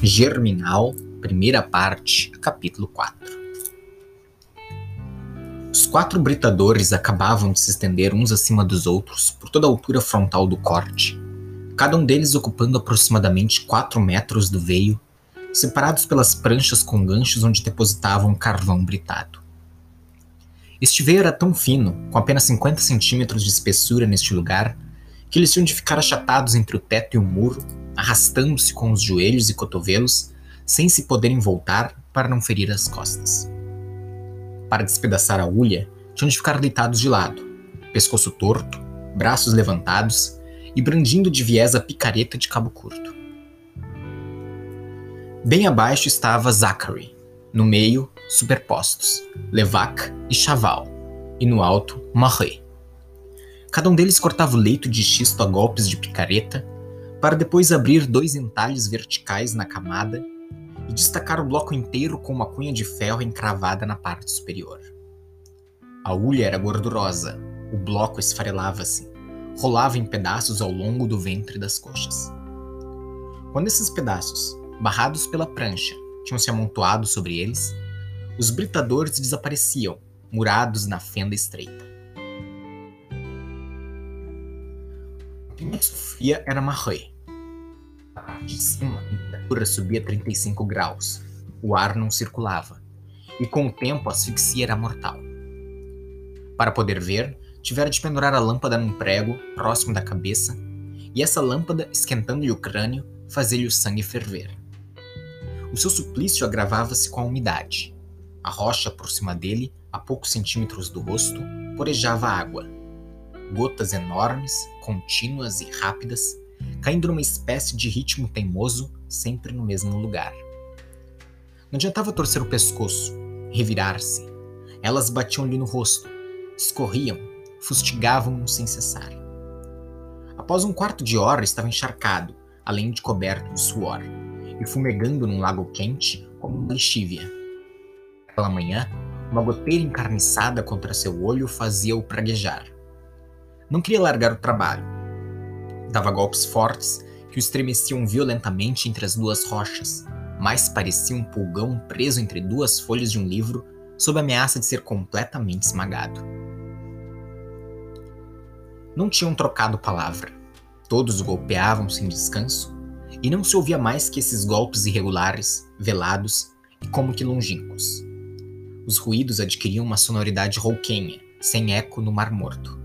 Germinal, primeira parte, capítulo 4. Os quatro britadores acabavam de se estender uns acima dos outros por toda a altura frontal do corte, cada um deles ocupando aproximadamente 4 metros do veio, separados pelas pranchas com ganchos onde depositavam carvão britado. Este veio era tão fino, com apenas 50 centímetros de espessura neste lugar, que eles tinham de ficar achatados entre o teto e o muro arrastando-se com os joelhos e cotovelos, sem se poderem voltar para não ferir as costas. Para despedaçar a ulha, tinham de ficar deitados de lado, pescoço torto, braços levantados e brandindo de viés a picareta de cabo curto. Bem abaixo estava Zachary, no meio, superpostos, Levac e Chaval, e no alto, Marie. Cada um deles cortava o leito de xisto a golpes de picareta para depois abrir dois entalhes verticais na camada e destacar o bloco inteiro com uma cunha de ferro encravada na parte superior. A ulha era gordurosa, o bloco esfarelava-se, rolava em pedaços ao longo do ventre das coxas. Quando esses pedaços, barrados pela prancha, tinham se amontoado sobre eles, os britadores desapareciam, murados na fenda estreita. Mais sofria era Marie. A parte de cima, a temperatura subia 35 graus. O ar não circulava. E com o tempo a asfixia era mortal. Para poder ver, tivera de pendurar a lâmpada num prego, próximo da cabeça, e essa lâmpada, esquentando-lhe o crânio, fazia-lhe o sangue ferver. O seu suplício agravava-se com a umidade. A rocha por cima dele, a poucos centímetros do rosto, porejava água gotas enormes, contínuas e rápidas, caindo numa espécie de ritmo teimoso, sempre no mesmo lugar. Não adiantava torcer o pescoço, revirar-se. Elas batiam-lhe no rosto, escorriam, fustigavam-no sem cessar. Após um quarto de hora estava encharcado, além de coberto de suor, e fumegando num lago quente como uma lexívia. Pela manhã, uma goteira encarniçada contra seu olho fazia-o praguejar. Não queria largar o trabalho. Dava golpes fortes que o estremeciam violentamente entre as duas rochas, mais parecia um pulgão preso entre duas folhas de um livro, sob a ameaça de ser completamente esmagado. Não tinham trocado palavra. Todos golpeavam sem descanso, e não se ouvia mais que esses golpes irregulares, velados e como que longínquos. Os ruídos adquiriam uma sonoridade rouquenha, sem eco no mar morto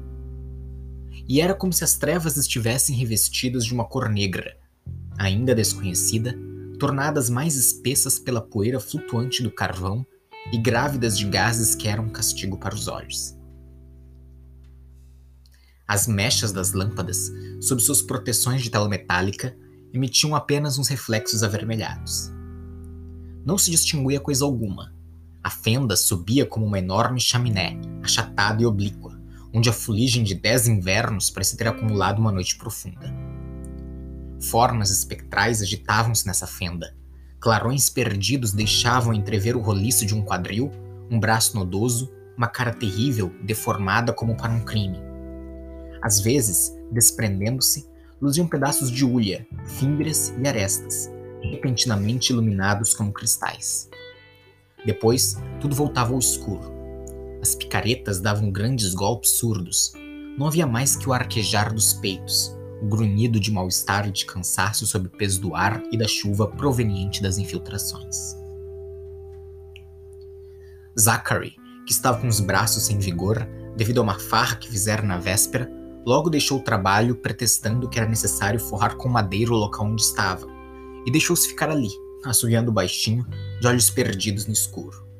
e era como se as trevas estivessem revestidas de uma cor negra, ainda desconhecida, tornadas mais espessas pela poeira flutuante do carvão e grávidas de gases que eram castigo para os olhos. As mechas das lâmpadas, sob suas proteções de tela metálica, emitiam apenas uns reflexos avermelhados. Não se distinguia coisa alguma. A fenda subia como uma enorme chaminé, achatada e oblíqua onde a fuligem de dez invernos parecia ter acumulado uma noite profunda. Formas espectrais agitavam-se nessa fenda. Clarões perdidos deixavam entrever o roliço de um quadril, um braço nodoso, uma cara terrível, deformada como para um crime. Às vezes, desprendendo-se, luziam pedaços de ulha, fímbrias e arestas, repentinamente iluminados como cristais. Depois, tudo voltava ao escuro, as picaretas davam grandes golpes surdos. Não havia mais que o arquejar dos peitos, o grunhido de mal-estar e de cansaço sob o peso do ar e da chuva proveniente das infiltrações. Zachary, que estava com os braços sem vigor devido a uma farra que fizera na véspera, logo deixou o trabalho pretextando que era necessário forrar com madeira o local onde estava, e deixou-se ficar ali, assoviando baixinho, de olhos perdidos no escuro.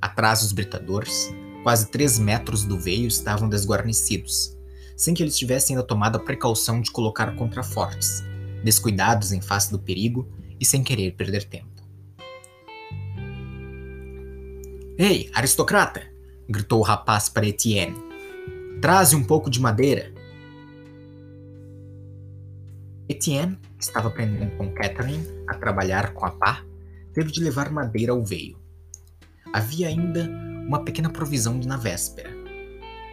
Atrás dos britadores, quase três metros do veio estavam desguarnecidos, sem que eles tivessem ainda tomado a precaução de colocar contrafortes, descuidados em face do perigo e sem querer perder tempo. Ei, aristocrata! gritou o rapaz para Etienne. Traze um pouco de madeira. Etienne, estava aprendendo com Catherine a trabalhar com a pá, teve de levar madeira ao veio havia ainda uma pequena provisão na véspera.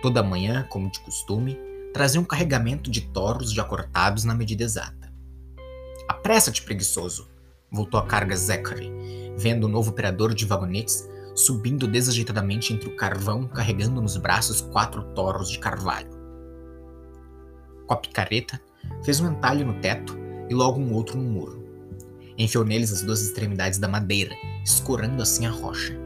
Toda manhã, como de costume, trazia um carregamento de toros já cortados na medida exata. Apressa-te, preguiçoso! Voltou a carga Zachary, vendo o novo operador de vagonetes subindo desajeitadamente entre o carvão, carregando nos braços quatro toros de carvalho. Com a picareta, fez um entalho no teto e logo um outro no muro. Enfiou neles as duas extremidades da madeira, escorando assim a rocha.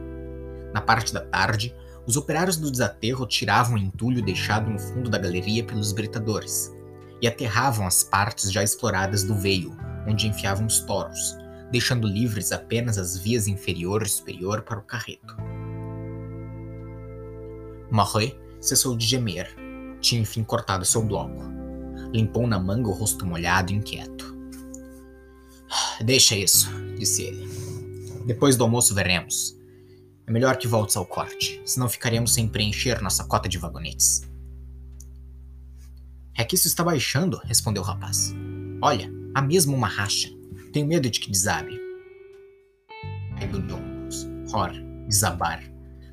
Na parte da tarde, os operários do desaterro tiravam o entulho deixado no fundo da galeria pelos britadores e aterravam as partes já exploradas do veio, onde enfiavam os toros, deixando livres apenas as vias inferior e superior para o carreto. Marie cessou de gemer. Tinha enfim cortado seu bloco. Limpou na manga o rosto molhado e inquieto. Deixa isso, disse ele. Depois do almoço veremos. É melhor que voltes ao corte, senão ficaremos sem preencher nossa cota de vagonetes. É que isso está baixando, respondeu o rapaz. Olha, há mesmo uma racha. Tenho medo de que desabe. Caiu de ombros. Ror, desabar.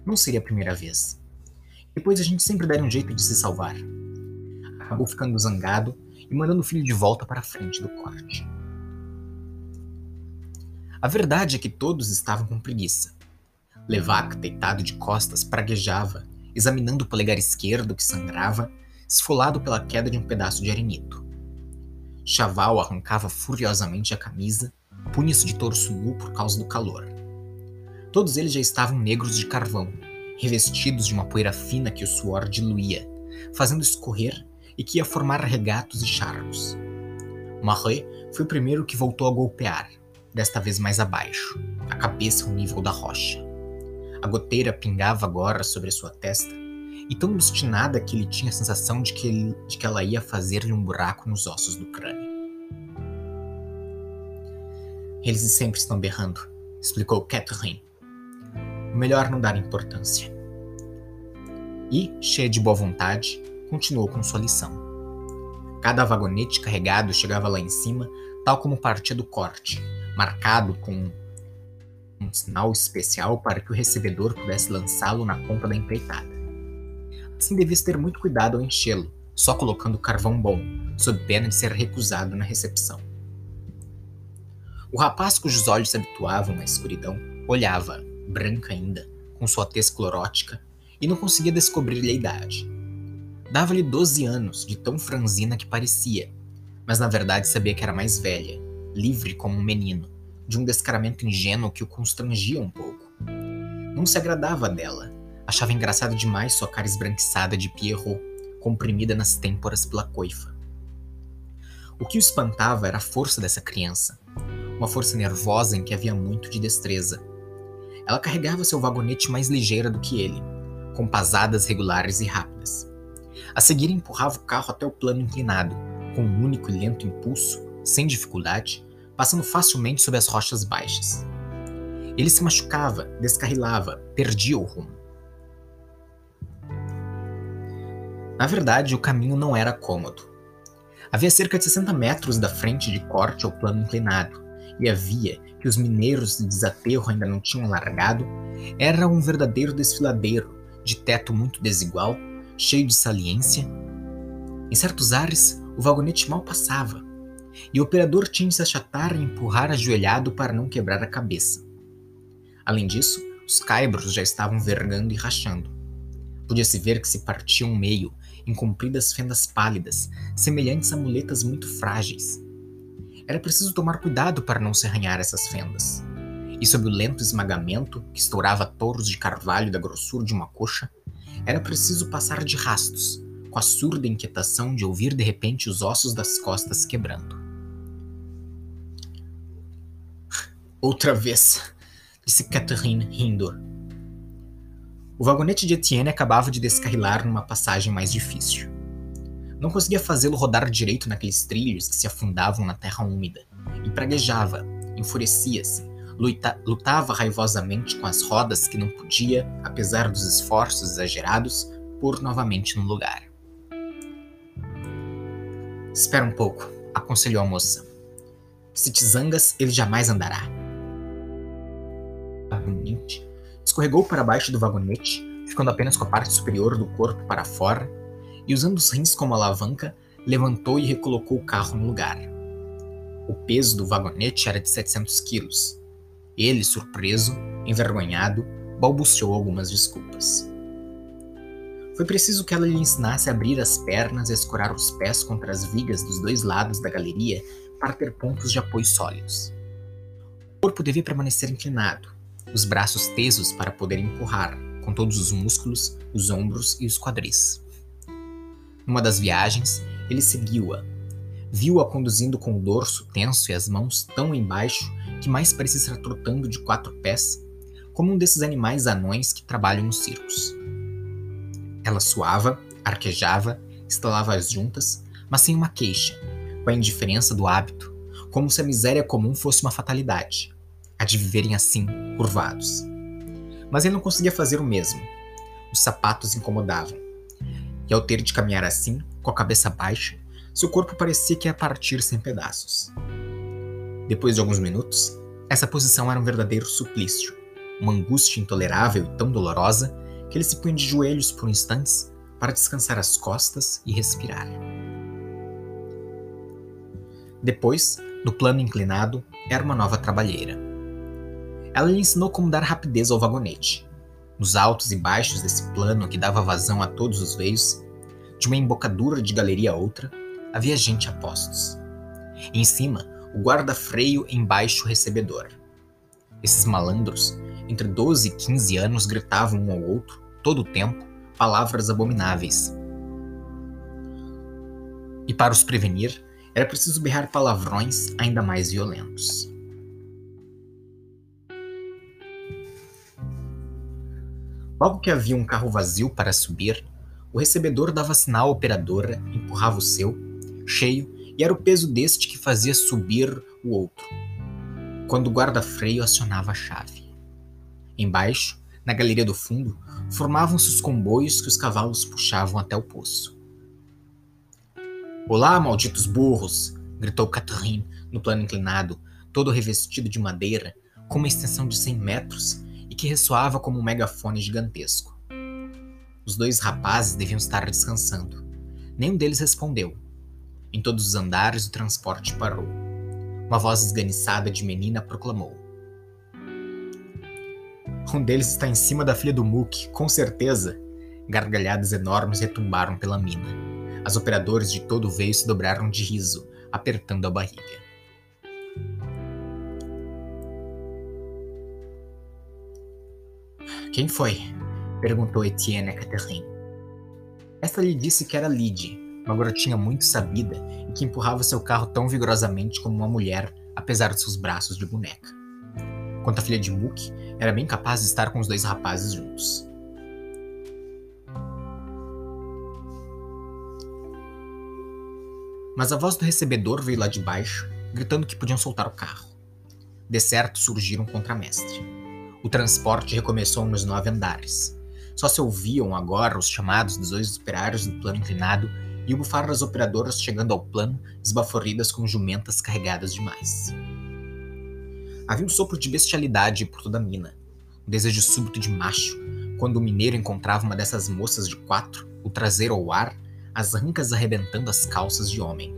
Não seria a primeira vez. Depois a gente sempre daria um jeito de se salvar. Acabou ficando zangado e mandando o filho de volta para a frente do corte. A verdade é que todos estavam com preguiça. Levac, deitado de costas, praguejava, examinando o polegar esquerdo que sangrava, esfolado pela queda de um pedaço de arenito. Chaval arrancava furiosamente a camisa, punha-se de torso nu por causa do calor. Todos eles já estavam negros de carvão, revestidos de uma poeira fina que o suor diluía, fazendo escorrer e que ia formar regatos e charcos. Marie foi o primeiro que voltou a golpear, desta vez mais abaixo, a cabeça ao nível da rocha. A goteira pingava agora sobre sua testa, e tão obstinada que ele tinha a sensação de que, ele, de que ela ia fazer-lhe um buraco nos ossos do crânio. Eles sempre estão berrando, explicou Catherine. Melhor não dar importância. E, cheia de boa vontade, continuou com sua lição. Cada vagonete carregado chegava lá em cima, tal como partia do corte, marcado com um sinal especial para que o recebedor pudesse lançá-lo na ponta da empreitada. Assim devia ter muito cuidado ao enchê-lo, só colocando carvão bom, sob pena de ser recusado na recepção. O rapaz cujos olhos se habituavam à escuridão olhava, branca ainda, com sua tez clorótica, e não conseguia descobrir-lhe a idade. Dava-lhe doze anos, de tão franzina que parecia, mas na verdade sabia que era mais velha, livre como um menino, de um descaramento ingênuo que o constrangia um pouco. Não se agradava dela, achava engraçado demais sua cara esbranquiçada de Pierrot, comprimida nas têmporas pela coifa. O que o espantava era a força dessa criança, uma força nervosa em que havia muito de destreza. Ela carregava seu vagonete mais ligeira do que ele, com pasadas regulares e rápidas. A seguir empurrava o carro até o plano inclinado, com um único e lento impulso, sem dificuldade, passando facilmente sob as rochas baixas. Ele se machucava, descarrilava, perdia o rumo. Na verdade, o caminho não era cômodo. Havia cerca de 60 metros da frente de corte ao plano inclinado, e a via, que os mineiros de desaterro ainda não tinham largado, era um verdadeiro desfiladeiro, de teto muito desigual, cheio de saliência. Em certos ares, o vagonete mal passava, e o operador tinha de se achatar e empurrar ajoelhado para não quebrar a cabeça. Além disso, os caibros já estavam vergando e rachando. Podia-se ver que se partiam meio em compridas fendas pálidas, semelhantes a muletas muito frágeis. Era preciso tomar cuidado para não se arranhar essas fendas. E sob o lento esmagamento, que estourava touros de carvalho da grossura de uma coxa, era preciso passar de rastos, com a surda inquietação de ouvir de repente os ossos das costas quebrando. Outra vez, disse Catherine rindo. O vagonete de Etienne acabava de descarrilar numa passagem mais difícil. Não conseguia fazê-lo rodar direito naqueles trilhos que se afundavam na terra úmida, e praguejava, enfurecia-se, luta, lutava raivosamente com as rodas que não podia, apesar dos esforços exagerados, pôr novamente no lugar. Espera um pouco, aconselhou a moça. Se te zangas, ele jamais andará. Vagamente, escorregou para baixo do vagonete, ficando apenas com a parte superior do corpo para fora, e usando os rins como alavanca, levantou e recolocou o carro no lugar. O peso do vagonete era de 700 quilos. Ele, surpreso, envergonhado, balbuciou algumas desculpas. Foi preciso que ela lhe ensinasse a abrir as pernas e escorar os pés contra as vigas dos dois lados da galeria para ter pontos de apoio sólidos. O corpo devia permanecer inclinado, os braços tesos para poder empurrar, com todos os músculos, os ombros e os quadris. Numa das viagens, ele seguiu-a. Viu-a conduzindo com o dorso tenso e as mãos tão embaixo que mais parecia estar trotando de quatro pés, como um desses animais anões que trabalham nos circos. Ela suava, arquejava, estalava as juntas, mas sem uma queixa, com a indiferença do hábito, como se a miséria comum fosse uma fatalidade, a de viverem assim, curvados. Mas ele não conseguia fazer o mesmo. Os sapatos incomodavam. E ao ter de caminhar assim, com a cabeça baixa, seu corpo parecia que ia partir-se em pedaços. Depois de alguns minutos, essa posição era um verdadeiro suplício, uma angústia intolerável e tão dolorosa que ele se punha de joelhos por instantes para descansar as costas e respirar. Depois, no plano inclinado, era uma nova trabalheira. Ela lhe ensinou como dar rapidez ao vagonete. Nos altos e baixos desse plano que dava vazão a todos os veios, de uma embocadura de galeria a outra, havia gente a postos. Em cima, o guarda-freio embaixo o recebedor. Esses malandros entre 12 e 15 anos gritavam um ao outro, todo o tempo, palavras abomináveis. E para os prevenir, era preciso berrar palavrões ainda mais violentos. Logo que havia um carro vazio para subir, o recebedor dava sinal à operadora, empurrava o seu, cheio, e era o peso deste que fazia subir o outro, quando o guarda-freio acionava a chave. Embaixo, na galeria do fundo, formavam-se os comboios que os cavalos puxavam até o poço. Olá, malditos burros! gritou Catherine no plano inclinado, todo revestido de madeira, com uma extensão de cem metros que ressoava como um megafone gigantesco. Os dois rapazes deviam estar descansando. Nenhum deles respondeu. Em todos os andares o transporte parou. Uma voz esganiçada de menina proclamou: um deles está em cima da filha do Mook, com certeza. Gargalhadas enormes retumbaram pela mina. As operadoras de todo o veio se dobraram de riso, apertando a barriga. Quem foi? perguntou Etienne a Catherine. Esta lhe disse que era Lydie, uma garotinha muito sabida e que empurrava seu carro tão vigorosamente como uma mulher, apesar de seus braços de boneca. Quanto à filha de Mook, era bem capaz de estar com os dois rapazes juntos. Mas a voz do recebedor veio lá de baixo, gritando que podiam soltar o carro. De certo surgiram um contramestre. O transporte recomeçou nos nove andares. Só se ouviam agora os chamados dos dois operários do plano inclinado e o bufar das operadoras chegando ao plano, esbaforidas com jumentas carregadas demais. Havia um sopro de bestialidade por toda a mina, um desejo súbito de macho, quando o mineiro encontrava uma dessas moças de quatro, o traseiro ao ar, as rancas arrebentando as calças de homem.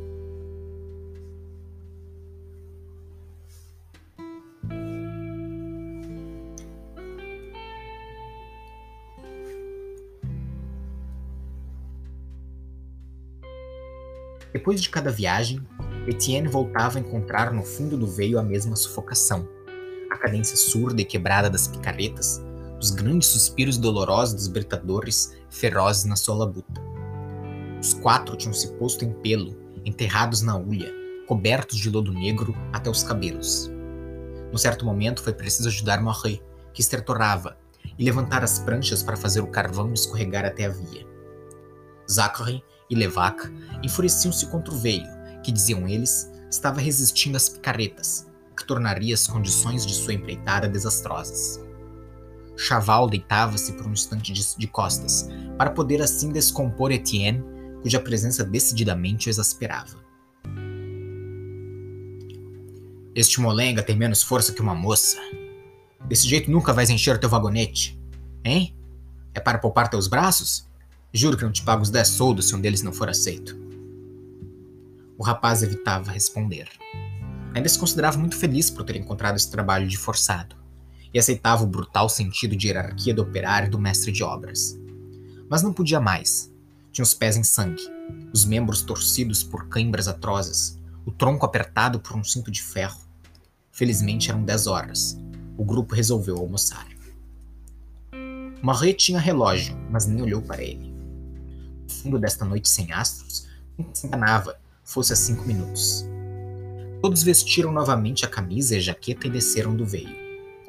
Depois de cada viagem, Etienne voltava a encontrar no fundo do veio a mesma sufocação. A cadência surda e quebrada das picaretas, os grandes suspiros dolorosos dos britadores ferozes na sua labuta. Os quatro tinham se posto em pelo, enterrados na ulha, cobertos de lodo negro até os cabelos. Num certo momento foi preciso ajudar Morré, que estertorava, e levantar as pranchas para fazer o carvão escorregar até a via. Zachary e Levac enfureciam-se contra o veio, que diziam eles, estava resistindo às picaretas, que tornaria as condições de sua empreitada desastrosas. Chaval deitava-se por um instante de, de costas, para poder assim descompor Etienne, cuja presença decididamente o exasperava. Este molenga tem menos força que uma moça. Desse jeito nunca vais encher teu vagonete. Hein? É para poupar teus braços? Juro que não te pago os dez soldos se um deles não for aceito. O rapaz evitava responder. ainda se considerava muito feliz por ter encontrado esse trabalho de forçado e aceitava o brutal sentido de hierarquia do operário e do mestre de obras. Mas não podia mais. Tinha os pés em sangue, os membros torcidos por cãibras atrozes, o tronco apertado por um cinto de ferro. Felizmente eram dez horas. O grupo resolveu almoçar. Marie tinha relógio, mas nem olhou para ele. Fundo desta noite sem astros, não se enganava, fosse a cinco minutos. Todos vestiram novamente a camisa e a jaqueta e desceram do veio.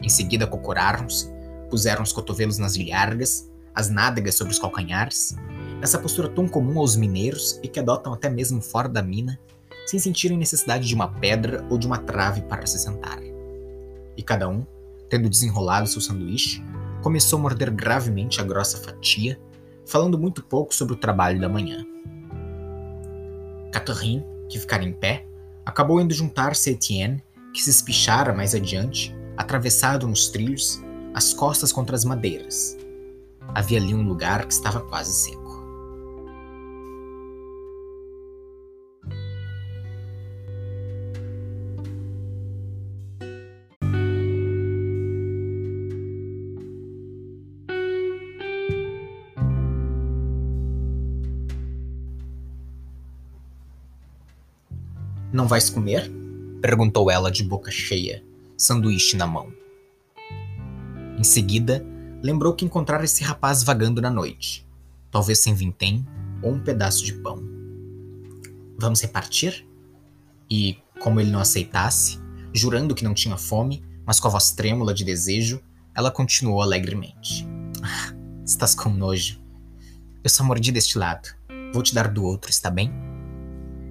Em seguida cocoraram-se, puseram os cotovelos nas liargas, as nádegas sobre os calcanhares, essa postura tão comum aos mineiros e que adotam até mesmo fora da mina, sem sentirem necessidade de uma pedra ou de uma trave para se sentar. E cada um, tendo desenrolado seu sanduíche, começou a morder gravemente a grossa fatia, falando muito pouco sobre o trabalho da manhã. Catherine, que ficara em pé, acabou indo juntar-se a Etienne, que se espichara mais adiante, atravessado nos trilhos, as costas contra as madeiras. Havia ali um lugar que estava quase seco. Não vais comer? perguntou ela de boca cheia, sanduíche na mão. Em seguida, lembrou que encontrara esse rapaz vagando na noite, talvez sem vintém ou um pedaço de pão. Vamos repartir? E, como ele não aceitasse, jurando que não tinha fome, mas com a voz trêmula de desejo, ela continuou alegremente. Ah, estás com nojo. Eu só mordi deste lado. Vou te dar do outro, está bem?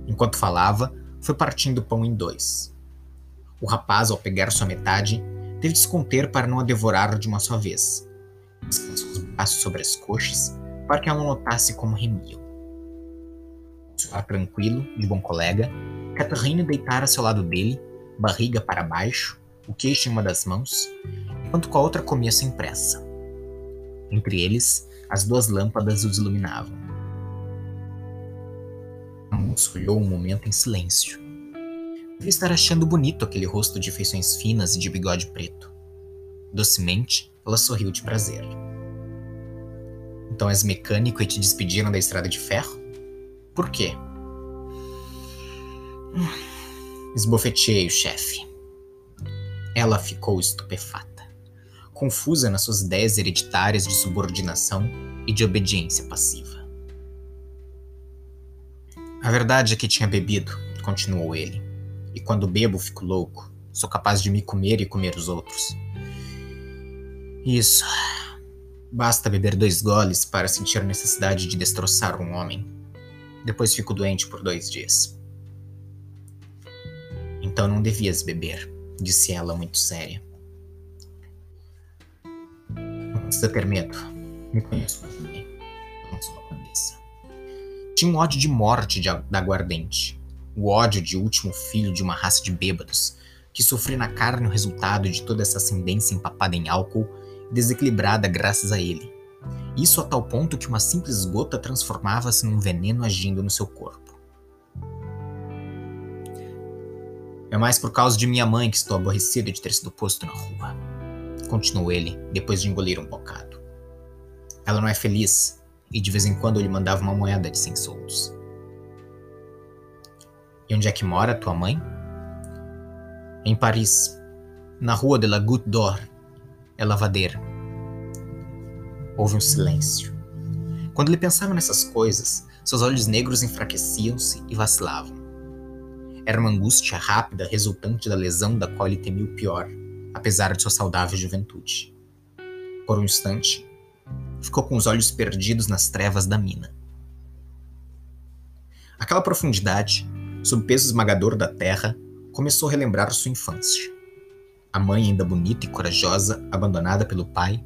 Enquanto falava, foi partindo o pão em dois. O rapaz, ao pegar sua metade, teve de se conter para não a devorar de uma só vez. Descansou os braços sobre as coxas para que ela não notasse como remiam. Suar tranquilo, de bom colega, Catarina deitara-se ao lado dele, barriga para baixo, o queixo em uma das mãos, enquanto com a outra comia sem pressa. Entre eles, as duas lâmpadas os iluminavam moça olhou um momento em silêncio. Devia estar achando bonito aquele rosto de feições finas e de bigode preto. Docemente, ela sorriu de prazer. Então és mecânico e te despediram da estrada de ferro? Por quê? Esbofeteei o chefe. Ela ficou estupefata, confusa nas suas ideias hereditárias de subordinação e de obediência passiva. A verdade é que tinha bebido, continuou ele. E quando bebo, fico louco. Sou capaz de me comer e comer os outros. Isso. Basta beber dois goles para sentir a necessidade de destroçar um homem. Depois fico doente por dois dias. Então não devias beber, disse ela muito séria. Não precisa ter medo. Me conheço Tinha um ódio de morte de, da aguardente. O ódio de último filho de uma raça de bêbados, que sofria na carne o resultado de toda essa ascendência empapada em álcool e desequilibrada graças a ele. Isso a tal ponto que uma simples gota transformava-se num veneno agindo no seu corpo. É mais por causa de minha mãe que estou aborrecido de ter sido posto na rua. Continuou ele, depois de engolir um bocado. Ela não é feliz, e de vez em quando eu lhe mandava uma moeda de cem soldos. E onde é que mora tua mãe? Em Paris, na rua de la Goutte d'Or, é lavadeira. Houve um silêncio. Quando ele pensava nessas coisas, seus olhos negros enfraqueciam-se e vacilavam. Era uma angústia rápida resultante da lesão da qual ele temia o pior, apesar de sua saudável juventude. Por um instante, ficou com os olhos perdidos nas trevas da mina. Aquela profundidade, sob o peso esmagador da terra, começou a relembrar sua infância. A mãe, ainda bonita e corajosa, abandonada pelo pai,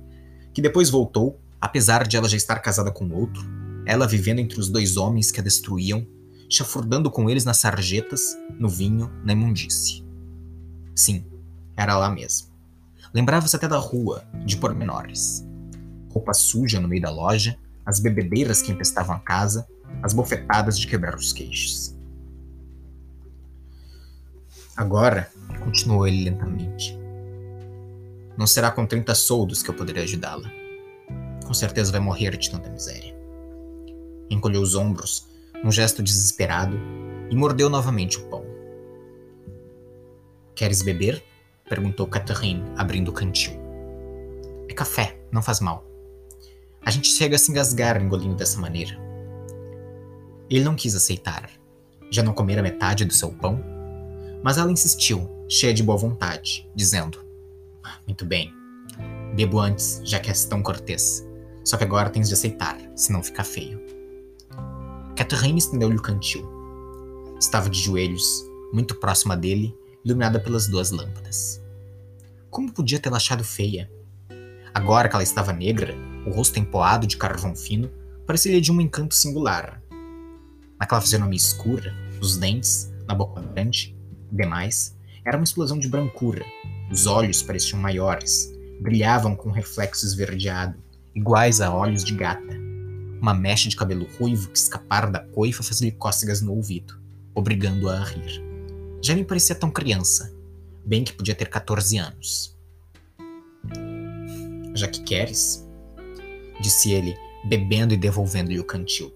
que depois voltou, apesar de ela já estar casada com outro, ela vivendo entre os dois homens que a destruíam, chafurdando com eles nas sarjetas, no vinho, na imundície. Sim, era lá mesmo. Lembrava-se até da rua, de pormenores roupa suja no meio da loja, as bebedeiras que empestavam a casa, as bofetadas de quebrar os queixos. Agora, continuou ele lentamente, não será com 30 soldos que eu poderei ajudá-la. Com certeza vai morrer de tanta miséria. Encolheu os ombros, num gesto desesperado, e mordeu novamente o pão. Queres beber? perguntou Catherine, abrindo o cantil. É café, não faz mal. A gente chega a se engasgar engolindo dessa maneira. Ele não quis aceitar. Já não comera metade do seu pão? Mas ela insistiu, cheia de boa vontade, dizendo: Muito bem, bebo antes, já que és tão cortês. Só que agora tens de aceitar, senão fica feio. Catherine estendeu-lhe o cantil. Estava de joelhos, muito próxima dele, iluminada pelas duas lâmpadas. Como podia tê-la achado feia? Agora que ela estava negra, o rosto empoado de carvão fino parecia-lhe de um encanto singular. Naquela fisionomia escura, os dentes, na boca grande, demais, era uma explosão de brancura. Os olhos pareciam maiores, brilhavam com um reflexo esverdeado, iguais a olhos de gata. Uma mecha de cabelo ruivo que escapara da coifa fazia-lhe cócegas no ouvido, obrigando-a a rir. Já nem parecia tão criança, bem que podia ter 14 anos. Já que queres, disse ele, bebendo e devolvendo-lhe o cantil.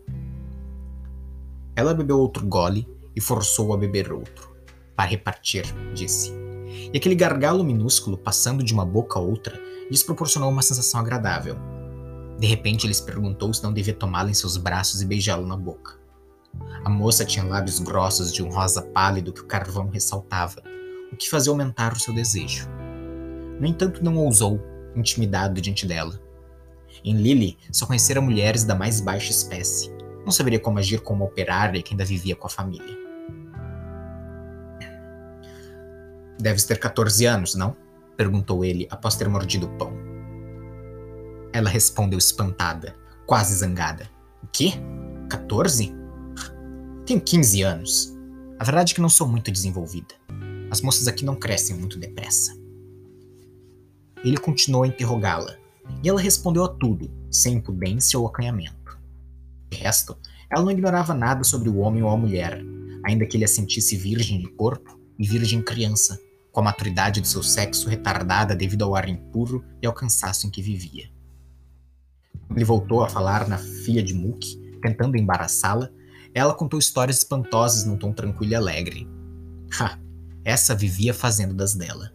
Ela bebeu outro gole e forçou-o a beber outro. Para repartir, disse. E aquele gargalo minúsculo, passando de uma boca a outra, lhes proporcionou uma sensação agradável. De repente, ele se perguntou se não devia tomá-la em seus braços e beijá-la na boca. A moça tinha lábios grossos de um rosa pálido que o carvão ressaltava, o que fazia aumentar o seu desejo. No entanto, não ousou, intimidado diante dela. Em Lily, só conhecera mulheres da mais baixa espécie. Não saberia como agir como operária que ainda vivia com a família. Deves ter 14 anos, não? perguntou ele após ter mordido o pão. Ela respondeu espantada, quase zangada. O quê? 14? Tenho 15 anos. A verdade é que não sou muito desenvolvida. As moças aqui não crescem muito depressa. Ele continuou a interrogá-la, e ela respondeu a tudo, sem impudência ou acanhamento. De resto, ela não ignorava nada sobre o homem ou a mulher, ainda que ele a sentisse virgem de corpo e virgem criança, com a maturidade do seu sexo retardada devido ao ar impuro e ao cansaço em que vivia. Ele voltou a falar na filha de Mook, tentando embaraçá-la, ela contou histórias espantosas num tom tranquilo e alegre. Ha! Essa vivia fazendo das dela.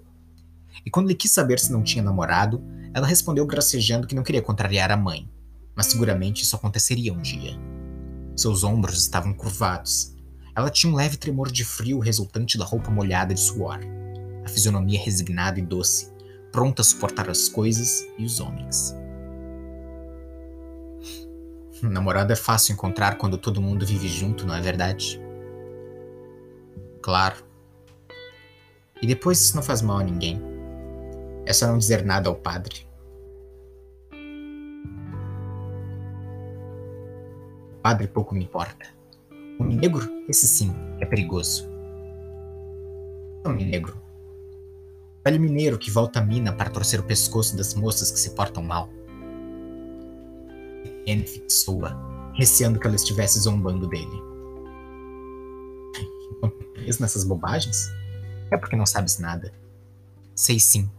E quando ele quis saber se não tinha namorado, ela respondeu gracejando que não queria contrariar a mãe, mas seguramente isso aconteceria um dia. Seus ombros estavam curvados. Ela tinha um leve tremor de frio resultante da roupa molhada de suor a fisionomia resignada e doce, pronta a suportar as coisas e os homens. Namorado é fácil encontrar quando todo mundo vive junto, não é verdade? Claro. E depois isso não faz mal a ninguém. É só não dizer nada ao padre. O padre pouco me importa. O negro, esse sim, é perigoso. O negro velho mineiro que volta à mina para torcer o pescoço das moças que se portam mal. Anne fixou-a, receando que ela estivesse zombando dele. Preso nessas bobagens? É porque não sabes nada. Sei sim.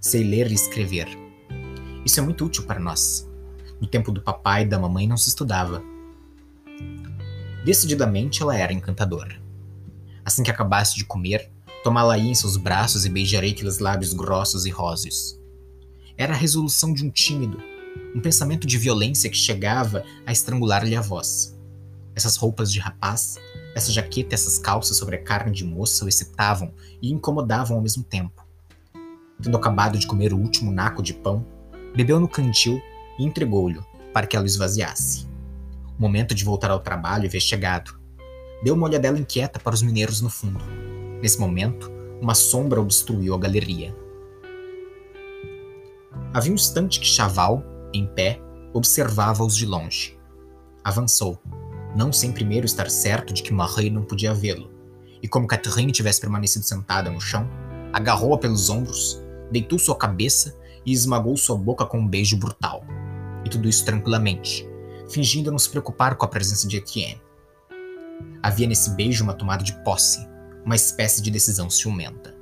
Sei ler e escrever. Isso é muito útil para nós. No tempo do papai e da mamãe não se estudava. Decididamente ela era encantadora. Assim que acabasse de comer, Tomá-la em seus braços e beijarei aqueles lábios grossos e róseos. Era a resolução de um tímido, um pensamento de violência que chegava a estrangular-lhe a voz. Essas roupas de rapaz, essa jaqueta e essas calças sobre a carne de moça o excitavam e incomodavam ao mesmo tempo. Tendo acabado de comer o último naco de pão, bebeu no cantil e entregou-lhe para que ela o esvaziasse. O momento de voltar ao trabalho havia chegado. Deu uma olhadela inquieta para os mineiros no fundo. Nesse momento, uma sombra obstruiu a galeria. Havia um instante que Chaval, em pé, observava-os de longe. Avançou, não sem primeiro estar certo de que Marie não podia vê-lo, e como Catherine tivesse permanecido sentada no chão, agarrou-a pelos ombros, deitou sua cabeça e esmagou sua boca com um beijo brutal. E tudo isso tranquilamente, fingindo não se preocupar com a presença de Etienne. Havia nesse beijo uma tomada de posse, uma espécie de decisão ciumenta.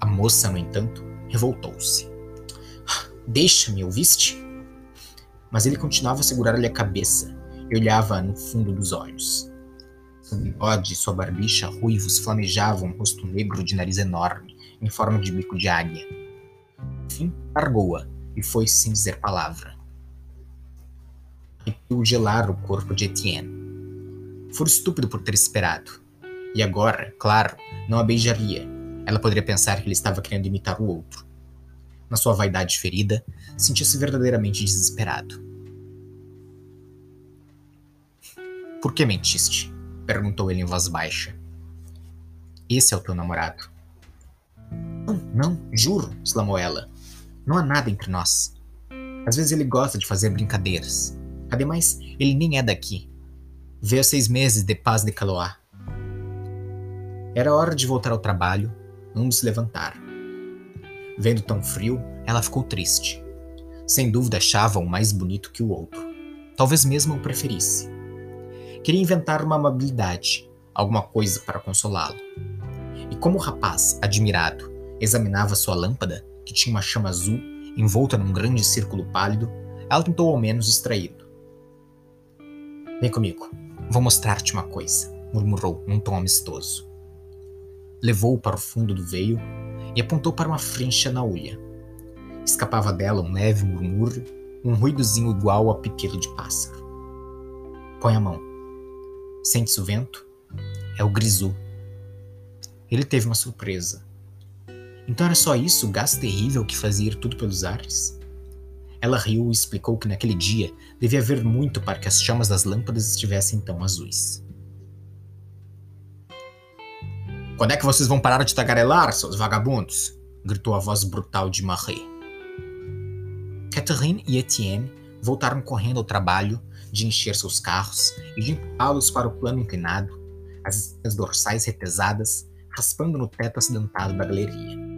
A moça, no entanto, revoltou-se. Deixa-me, ouviste? Mas ele continuava a segurar-lhe a cabeça e olhava no fundo dos olhos. Seu bigode e sua barbicha ruivos flamejavam um rosto negro de nariz enorme, em forma de bico de águia. Enfim, largou-a e foi sem dizer palavra. Arrepiou gelar o corpo de Etienne. Fora estúpido por ter esperado. E agora, claro, não a beijaria. Ela poderia pensar que ele estava querendo imitar o outro. Na sua vaidade ferida, sentia-se verdadeiramente desesperado. Por que mentiste? perguntou ele em voz baixa. Esse é o teu namorado. Não, não, juro, exclamou ela. Não há nada entre nós. Às vezes ele gosta de fazer brincadeiras. Ademais, ele nem é daqui. Veio seis meses de paz de Caloá. Era hora de voltar ao trabalho, ambos levantaram. Vendo tão frio, ela ficou triste. Sem dúvida achava-o mais bonito que o outro. Talvez mesmo o preferisse. Queria inventar uma amabilidade, alguma coisa para consolá-lo. E como o rapaz, admirado, examinava sua lâmpada, que tinha uma chama azul envolta num grande círculo pálido, ela tentou ao menos distraí-lo. Vem comigo, vou mostrar-te uma coisa, murmurou num tom amistoso. Levou-o para o fundo do veio e apontou para uma frincha na ulha. Escapava dela um leve murmúrio, um ruídozinho igual a pipilo de pássaro. Põe a mão, Sente-se o vento? É o grisu. Ele teve uma surpresa. Então era só isso, o gás terrível que fazia ir tudo pelos ares? Ela riu e explicou que naquele dia devia haver muito para que as chamas das lâmpadas estivessem tão azuis. Quando é que vocês vão parar de tagarelar, seus vagabundos? gritou a voz brutal de Marie. Catherine e Etienne voltaram correndo ao trabalho de encher seus carros e de empurrá-los para o plano inclinado, as espinhas dorsais retesadas, raspando no teto acidentado da galeria.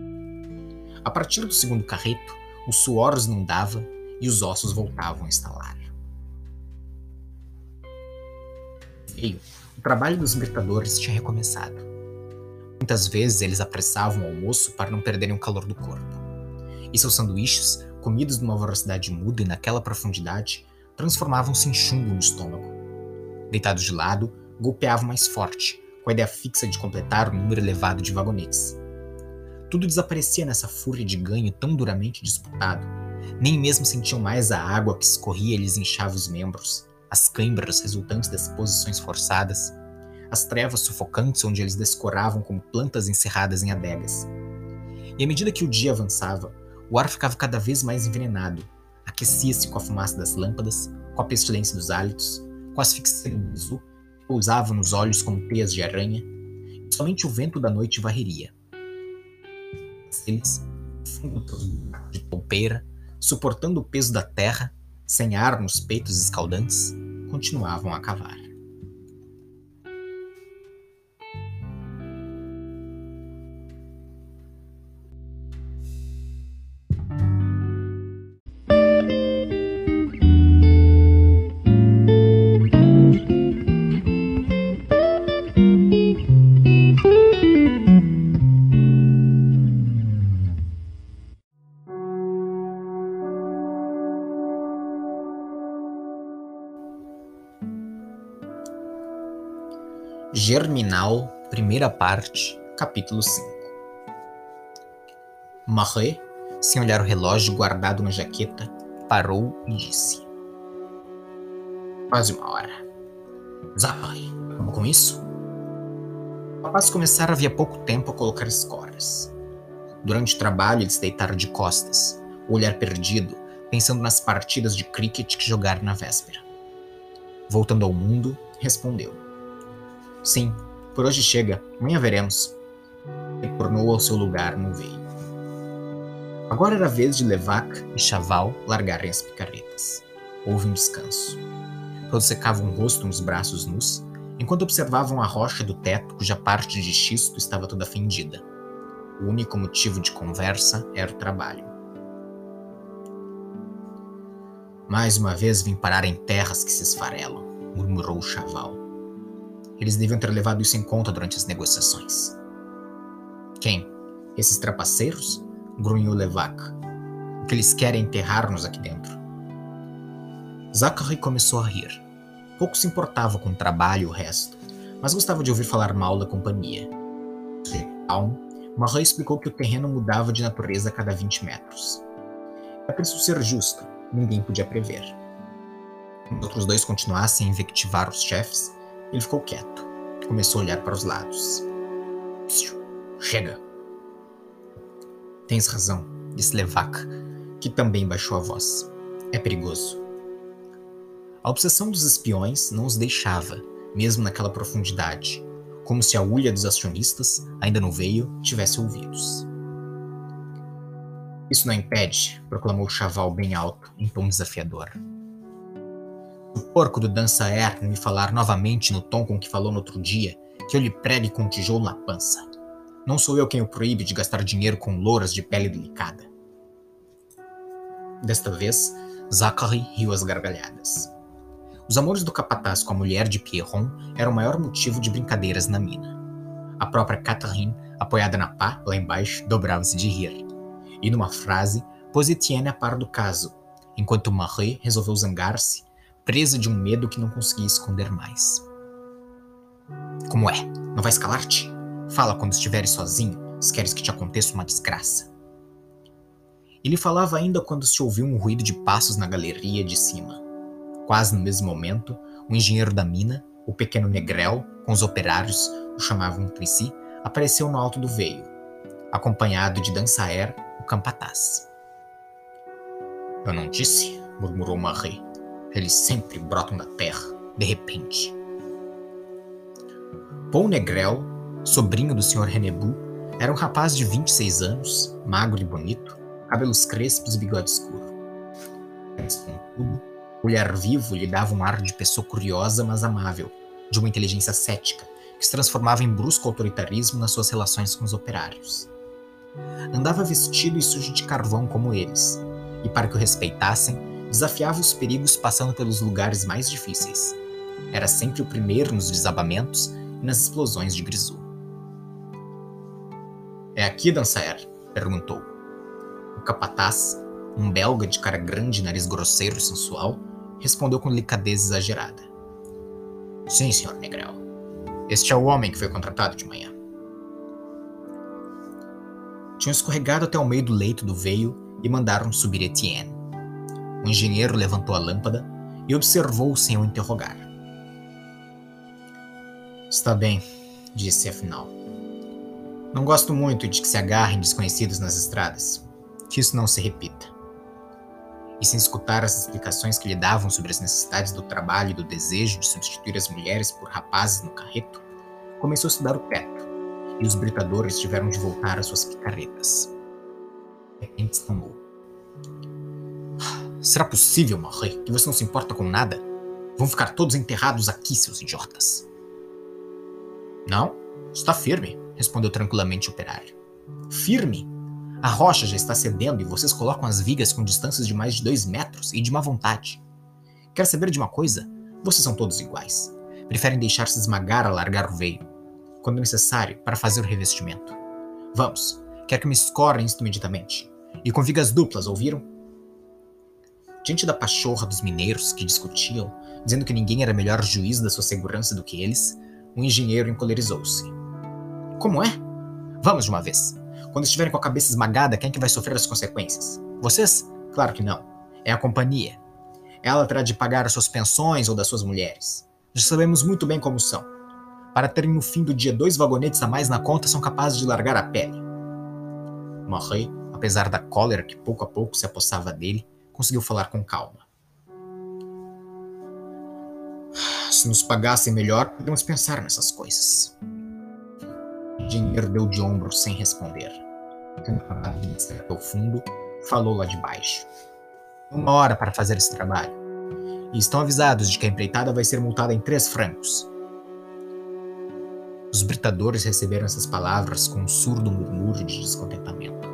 A partir do segundo carreto, o suor os inundava e os ossos voltavam a estalar. Veio, o trabalho dos libertadores tinha recomeçado. Muitas vezes eles apressavam o almoço para não perderem o calor do corpo. E seus sanduíches, comidos numa velocidade muda e naquela profundidade, transformavam-se em chumbo no estômago. Deitados de lado, golpeavam mais forte, com a ideia fixa de completar o número elevado de vagonetes. Tudo desaparecia nessa fúria de ganho tão duramente disputado. Nem mesmo sentiam mais a água que escorria e lhes inchava os membros, as câimbras resultantes das posições forçadas, as trevas sufocantes onde eles descoravam como plantas encerradas em adegas. E à medida que o dia avançava, o ar ficava cada vez mais envenenado, aquecia-se com a fumaça das lâmpadas, com a pestilência dos hálitos, com as asfixia do bisu, pousavam nos olhos como teias de aranha, e somente o vento da noite varreria. Eles, fundo de toupeira, suportando o peso da terra, sem ar nos peitos escaldantes, continuavam a cavar. Germinal, primeira parte, capítulo 5 Marie, sem olhar o relógio guardado na jaqueta, parou e disse: Quase uma hora. Zapari, vamos com isso? O rapaz começara havia pouco tempo a colocar escoras. Durante o trabalho, eles deitaram de costas, o olhar perdido, pensando nas partidas de cricket que jogaram na véspera. Voltando ao mundo, respondeu: Sim, por hoje chega, amanhã veremos. Retornou ao seu lugar no veio. Agora era a vez de Levac e Chaval largarem as picaretas. Houve um descanso. Todos secavam o rosto nos braços nus, enquanto observavam a rocha do teto cuja parte de xisto estava toda fendida. O único motivo de conversa era o trabalho. Mais uma vez vim parar em terras que se esfarelam, murmurou o Chaval. Eles deviam ter levado isso em conta durante as negociações. Quem? Esses trapaceiros? grunhiu Levac. O que eles querem enterrar-nos aqui dentro. Zachary começou a rir. Pouco se importava com o trabalho e o resto, mas gostava de ouvir falar mal da companhia. Calmo, Marie explicou que o terreno mudava de natureza a cada 20 metros. É preciso ser justo, ninguém podia prever. Os outros dois continuassem a invectivar os chefes, ele ficou quieto. Começou a olhar para os lados. Chega! Tens razão, disse Levac, que também baixou a voz. É perigoso. A obsessão dos espiões não os deixava, mesmo naquela profundidade, como se a ulha dos acionistas, ainda no veio, tivesse ouvidos. Isso não impede, proclamou Chaval bem alto, em tom desafiador. O porco do Dançaer me falar novamente no tom com que falou no outro dia, que eu lhe pregue com um tijolo na pança. Não sou eu quem o proíbe de gastar dinheiro com louras de pele delicada. Desta vez, Zachary riu às gargalhadas. Os amores do capataz com a mulher de Pierron eram o maior motivo de brincadeiras na mina. A própria Catherine, apoiada na pá, lá embaixo, dobrava-se de rir. E numa frase, pôs Etienne a par do caso, enquanto Marie resolveu zangar-se, presa de um medo que não conseguia esconder mais. Como é? Não vais calar-te? Fala quando estiveres sozinho, se queres que te aconteça uma desgraça. Ele falava ainda quando se ouviu um ruído de passos na galeria de cima. Quase no mesmo momento, o engenheiro da mina, o pequeno Negrel, com os operários, o chamavam entre si, apareceu no alto do veio, acompanhado de Dansaer, o campataz. Eu não disse, murmurou Marie. Eles sempre brotam da terra, de repente. Paul Negrel, sobrinho do Sr. Renebu, era um rapaz de 26 anos, magro e bonito, cabelos crespos e bigode escuro. Contudo, o olhar vivo lhe dava um ar de pessoa curiosa, mas amável, de uma inteligência cética, que se transformava em brusco autoritarismo nas suas relações com os operários. Andava vestido e sujo de carvão como eles, e para que o respeitassem, desafiava os perigos passando pelos lugares mais difíceis. Era sempre o primeiro nos desabamentos e nas explosões de Grisou. É aqui, Dansaer? perguntou. O capataz, um belga de cara grande e nariz grosseiro e sensual, respondeu com delicadeza exagerada. Sim, senhor Negrel. Este é o homem que foi contratado de manhã. Tinham escorregado até o meio do leito do veio e mandaram subir Etienne. O engenheiro levantou a lâmpada e observou sem o interrogar. Está bem, disse afinal. Não gosto muito de que se agarrem desconhecidos nas estradas. Que isso não se repita e sem escutar as explicações que lhe davam sobre as necessidades do trabalho e do desejo de substituir as mulheres por rapazes no carreto, começou a estudar o teto, e os britadores tiveram de voltar às suas picaretas. De repente exclamou. Será possível, Marie, que você não se importa com nada? Vão ficar todos enterrados aqui, seus idiotas. Não, está firme, respondeu tranquilamente o operário. Firme? A rocha já está cedendo e vocês colocam as vigas com distâncias de mais de dois metros e de má vontade. Quer saber de uma coisa? Vocês são todos iguais. Preferem deixar-se esmagar a largar o veio, quando necessário, para fazer o revestimento. Vamos, quer que me escorrem isto imediatamente. E com vigas duplas, ouviram? Diante da pachorra dos mineiros que discutiam, dizendo que ninguém era melhor juiz da sua segurança do que eles, o engenheiro encolerizou-se. Como é? Vamos de uma vez. Quando estiverem com a cabeça esmagada, quem é que vai sofrer as consequências? Vocês? Claro que não. É a companhia. Ela terá de pagar as suas pensões ou das suas mulheres. Já sabemos muito bem como são. Para terem no fim do dia dois vagonetes a mais na conta, são capazes de largar a pele. Marie, apesar da cólera que pouco a pouco se apossava dele, conseguiu falar com calma. Se nos pagassem melhor, podemos pensar nessas coisas. Jim ergueu de ombro sem responder. Até o fundo, falou lá de baixo. Uma hora para fazer esse trabalho. E estão avisados de que a empreitada vai ser multada em três francos. Os britadores receberam essas palavras com um surdo murmúrio de descontentamento.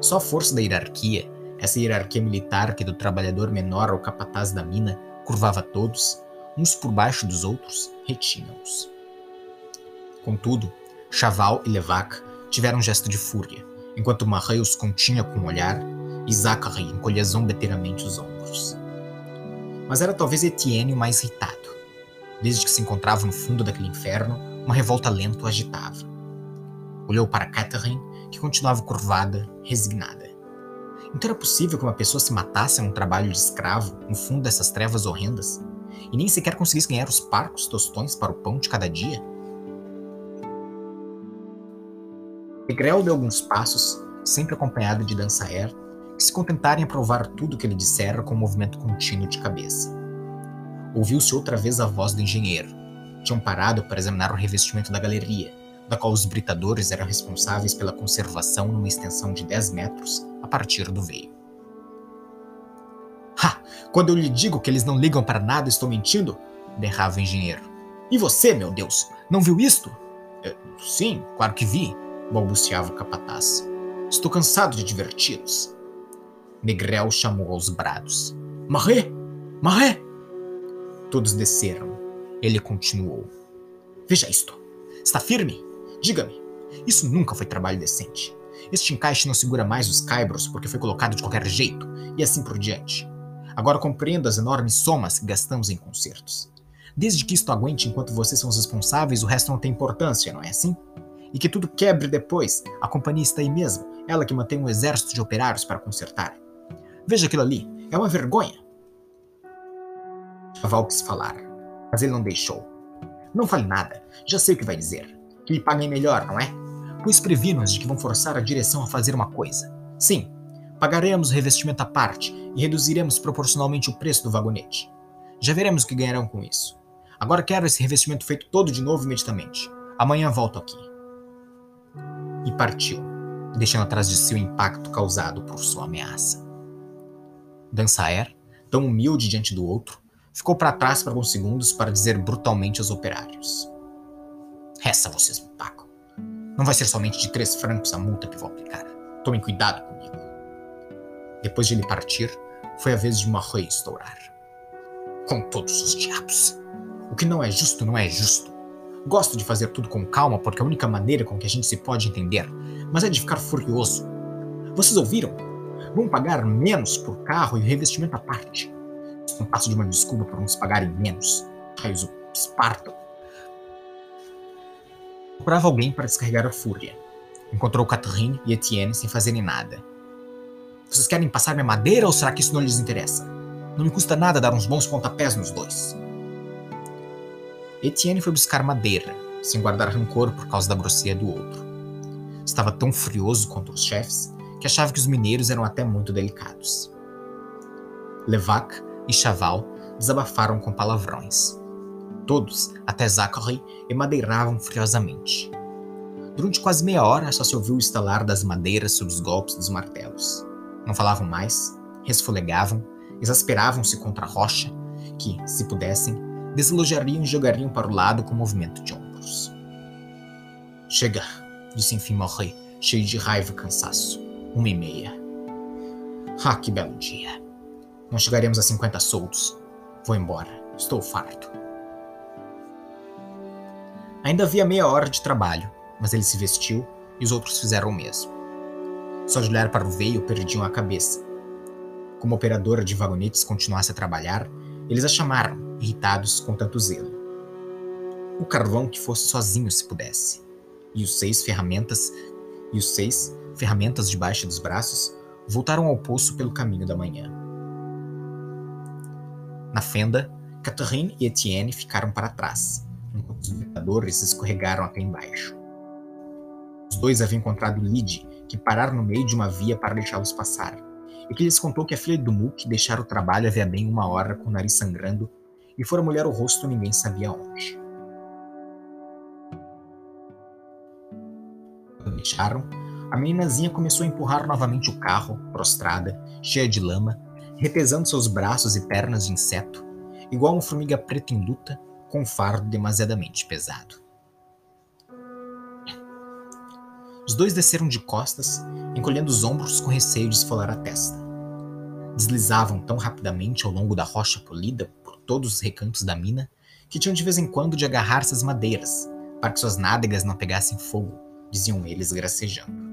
Só a força da hierarquia, essa hierarquia militar que do trabalhador menor ao capataz da mina curvava todos, uns por baixo dos outros, retinham-os. Contudo, Chaval e Levac tiveram um gesto de fúria, enquanto Marais os continha com o um olhar e Zachary encolhia zombeteiramente os ombros. Mas era talvez Etienne o mais irritado. Desde que se encontrava no fundo daquele inferno, uma revolta lenta o agitava. Olhou para Catherine, que continuava curvada, resignada. Então era possível que uma pessoa se matasse num trabalho de escravo, no fundo dessas trevas horrendas, e nem sequer conseguisse ganhar os parcos tostões para o pão de cada dia? Negrel deu alguns passos, sempre acompanhado de Dansaer, que se contentaram em aprovar tudo o que ele dissera com um movimento contínuo de cabeça. Ouviu-se outra vez a voz do engenheiro. Tinham parado para examinar o revestimento da galeria, da qual os britadores eram responsáveis pela conservação numa extensão de 10 metros a partir do veio. Ha! Quando eu lhe digo que eles não ligam para nada, estou mentindo? berrava o engenheiro. E você, meu Deus, não viu isto? É, sim, claro que vi, balbuciava o capataz. Estou cansado de diverti-los. Negrel chamou aos brados. Marré! Marré! Todos desceram. Ele continuou. Veja isto. Está firme? Diga-me. Isso nunca foi trabalho decente. Este encaixe não segura mais os caibros porque foi colocado de qualquer jeito, e assim por diante. Agora compreendo as enormes somas que gastamos em concertos. Desde que isto aguente enquanto vocês são os responsáveis, o resto não tem importância, não é assim? e que tudo quebre depois, a companhia está aí mesmo, ela que mantém um exército de operários para consertar. Veja aquilo ali, é uma vergonha. Chaval quis falar, mas ele não deixou. Não fale nada, já sei o que vai dizer. Que lhe paguem melhor, não é? Pois previno-nos de que vão forçar a direção a fazer uma coisa. Sim, pagaremos o revestimento à parte e reduziremos proporcionalmente o preço do vagonete. Já veremos o que ganharão com isso. Agora quero esse revestimento feito todo de novo imediatamente. Amanhã volto aqui e partiu, deixando atrás de si o impacto causado por sua ameaça. Dansaer, tão humilde diante do outro, ficou para trás por alguns segundos para dizer brutalmente aos operários: Essa vocês me pagam. Não vai ser somente de três francos a multa que vou aplicar. Tomem cuidado comigo. Depois de ele partir, foi a vez de Marie estourar. Com todos os diabos. O que não é justo não é justo. Gosto de fazer tudo com calma porque é a única maneira com que a gente se pode entender, mas é de ficar furioso. Vocês ouviram? Vão pagar menos por carro e revestimento à parte. Não passa de uma desculpa para nos pagarem menos. Raios o esparto. Procurava alguém para descarregar a fúria. Encontrou Catherine e Etienne sem fazerem nada. Vocês querem passar minha madeira ou será que isso não lhes interessa? Não me custa nada dar uns bons pontapés nos dois. Etienne foi buscar madeira, sem guardar rancor por causa da grosseria do outro. Estava tão furioso contra os chefes que achava que os mineiros eram até muito delicados. Levac e Chaval desabafaram com palavrões. Todos, até Zachary, emadeiravam furiosamente. Durante quase meia hora só se ouviu o estalar das madeiras sob os golpes dos martelos. Não falavam mais, resfolegavam, exasperavam-se contra a rocha, que, se pudessem, deslojariam e jogariam para o lado com movimento de ombros. Chega, disse enfim Morri, cheio de raiva e cansaço. Uma e meia. Ah, que belo dia. Não chegaremos a 50 soldos. Vou embora. Estou farto. Ainda havia meia hora de trabalho, mas ele se vestiu e os outros fizeram o mesmo. Só de olhar para o veio perdiam a cabeça. Como a operadora de vagonetes continuasse a trabalhar, eles a chamaram irritados com tanto zelo. O carvão que fosse sozinho se pudesse, e os seis ferramentas e os seis ferramentas debaixo dos braços voltaram ao poço pelo caminho da manhã. Na fenda, Catherine e Etienne ficaram para trás, enquanto os lutadores escorregaram até embaixo. Os dois haviam encontrado Lydie, que pararam no meio de uma via para deixá-los passar, e que lhes contou que a filha do Mook deixara o trabalho havia bem uma hora com o nariz sangrando e fora molhar o rosto ninguém sabia onde. Quando deixaram, a meninazinha começou a empurrar novamente o carro, prostrada, cheia de lama, retesando seus braços e pernas de inseto, igual uma formiga preta em luta, com fardo demasiadamente pesado. Os dois desceram de costas, encolhendo os ombros com receio de esfolar a testa. Deslizavam tão rapidamente ao longo da rocha polida todos os recantos da mina que tinham de vez em quando de agarrar-se às madeiras, para que suas nádegas não pegassem fogo, diziam eles gracejando.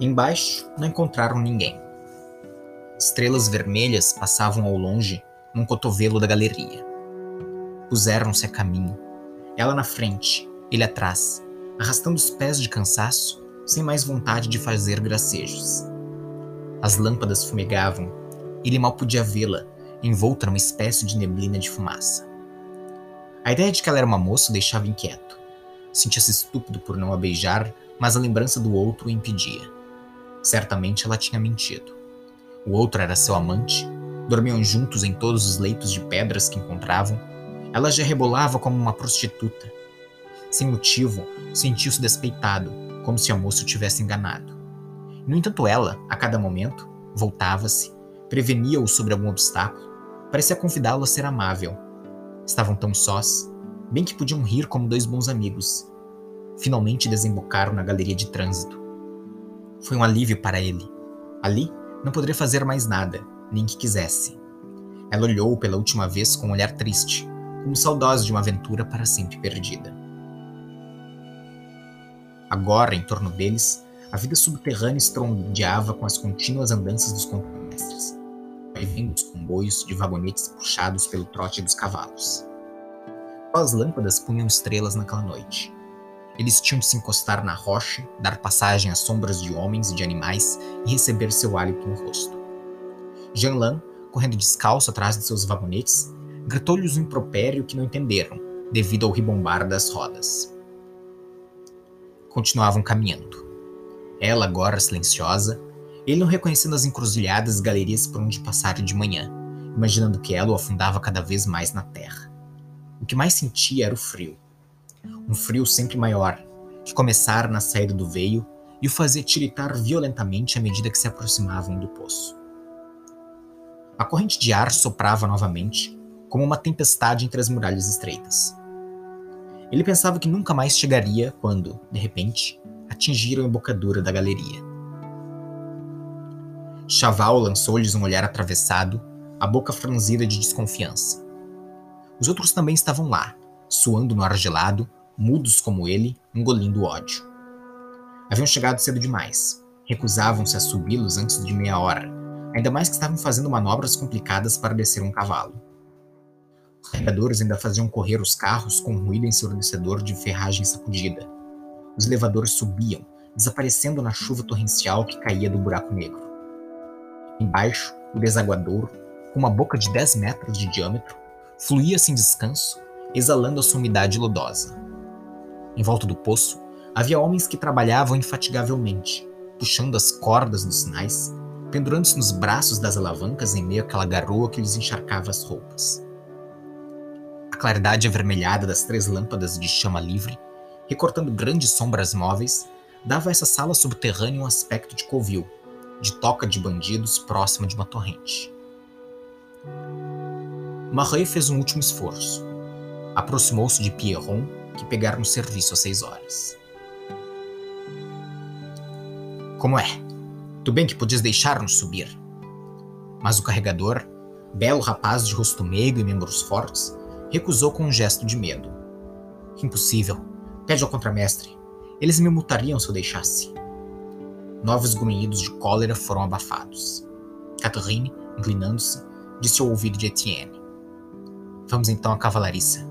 Embaixo não encontraram ninguém. Estrelas vermelhas passavam ao longe num cotovelo da galeria. Puseram-se a caminho, ela na frente, ele atrás, arrastando os pés de cansaço, sem mais vontade de fazer gracejos. As lâmpadas fumegavam, ele mal podia vê-la, envolta numa espécie de neblina de fumaça. A ideia de que ela era uma moça o deixava inquieto. Sentia-se estúpido por não a beijar, mas a lembrança do outro o impedia. Certamente ela tinha mentido. O outro era seu amante, dormiam juntos em todos os leitos de pedras que encontravam. Ela já rebolava como uma prostituta. Sem motivo, sentiu-se despeitado, como se a moça o tivesse enganado. No entanto, ela, a cada momento, voltava-se, prevenia-o sobre algum obstáculo, parecia convidá-lo a ser amável. Estavam tão sós, bem que podiam rir como dois bons amigos. Finalmente desembocaram na galeria de trânsito. Foi um alívio para ele. Ali, não poderia fazer mais nada, nem que quisesse. Ela olhou pela última vez com um olhar triste, como saudosa de uma aventura para sempre perdida. Agora, em torno deles, a vida subterrânea estrondeava com as contínuas andanças dos contramestres, vai vindo os comboios de vagonetes puxados pelo trote dos cavalos. Só as lâmpadas punham estrelas naquela noite, eles tinham de se encostar na rocha, dar passagem às sombras de homens e de animais e receber seu hálito no rosto. Jean Lan, correndo descalço atrás de seus vagonetes, gritou-lhes um impropério que não entenderam, devido ao ribombar das rodas. Continuavam caminhando. Ela, agora silenciosa, ele não reconhecendo as encruzilhadas e galerias por onde passaram de manhã, imaginando que ela o afundava cada vez mais na terra. O que mais sentia era o frio um frio sempre maior, que começara na saída do veio e o fazia tiritar violentamente à medida que se aproximavam do poço. A corrente de ar soprava novamente, como uma tempestade entre as muralhas estreitas. Ele pensava que nunca mais chegaria quando, de repente, atingiram a embocadura da galeria. Chaval lançou-lhes um olhar atravessado, a boca franzida de desconfiança. Os outros também estavam lá, suando no ar gelado, mudos como ele, engolindo ódio. Haviam chegado cedo demais. Recusavam-se a subi-los antes de meia hora, ainda mais que estavam fazendo manobras complicadas para descer um cavalo. Os carregadores ainda faziam correr os carros com ruído ensurdecedor de ferragem sacudida. Os elevadores subiam, desaparecendo na chuva torrencial que caía do buraco negro. Embaixo, o desaguadouro, com uma boca de 10 metros de diâmetro, fluía sem descanso, exalando a sua umidade lodosa. Em volta do poço, havia homens que trabalhavam infatigavelmente, puxando as cordas dos sinais, pendurando-se nos braços das alavancas em meio àquela garoa que lhes encharcava as roupas. A claridade avermelhada das três lâmpadas de chama livre, recortando grandes sombras móveis, dava a essa sala subterrânea um aspecto de covil, de toca de bandidos próxima de uma torrente. Marais fez um último esforço. Aproximou-se de Pierron que pegaram o serviço às seis horas. Como é? Tu bem que podias deixar-nos subir. Mas o carregador, belo rapaz de rosto meigo e membros fortes, recusou com um gesto de medo. Impossível. Pede ao contramestre. Eles me multariam se eu deixasse. Novos grunhidos de cólera foram abafados. Catherine, inclinando-se, disse ao ouvido de Etienne: Vamos então à cavalariça.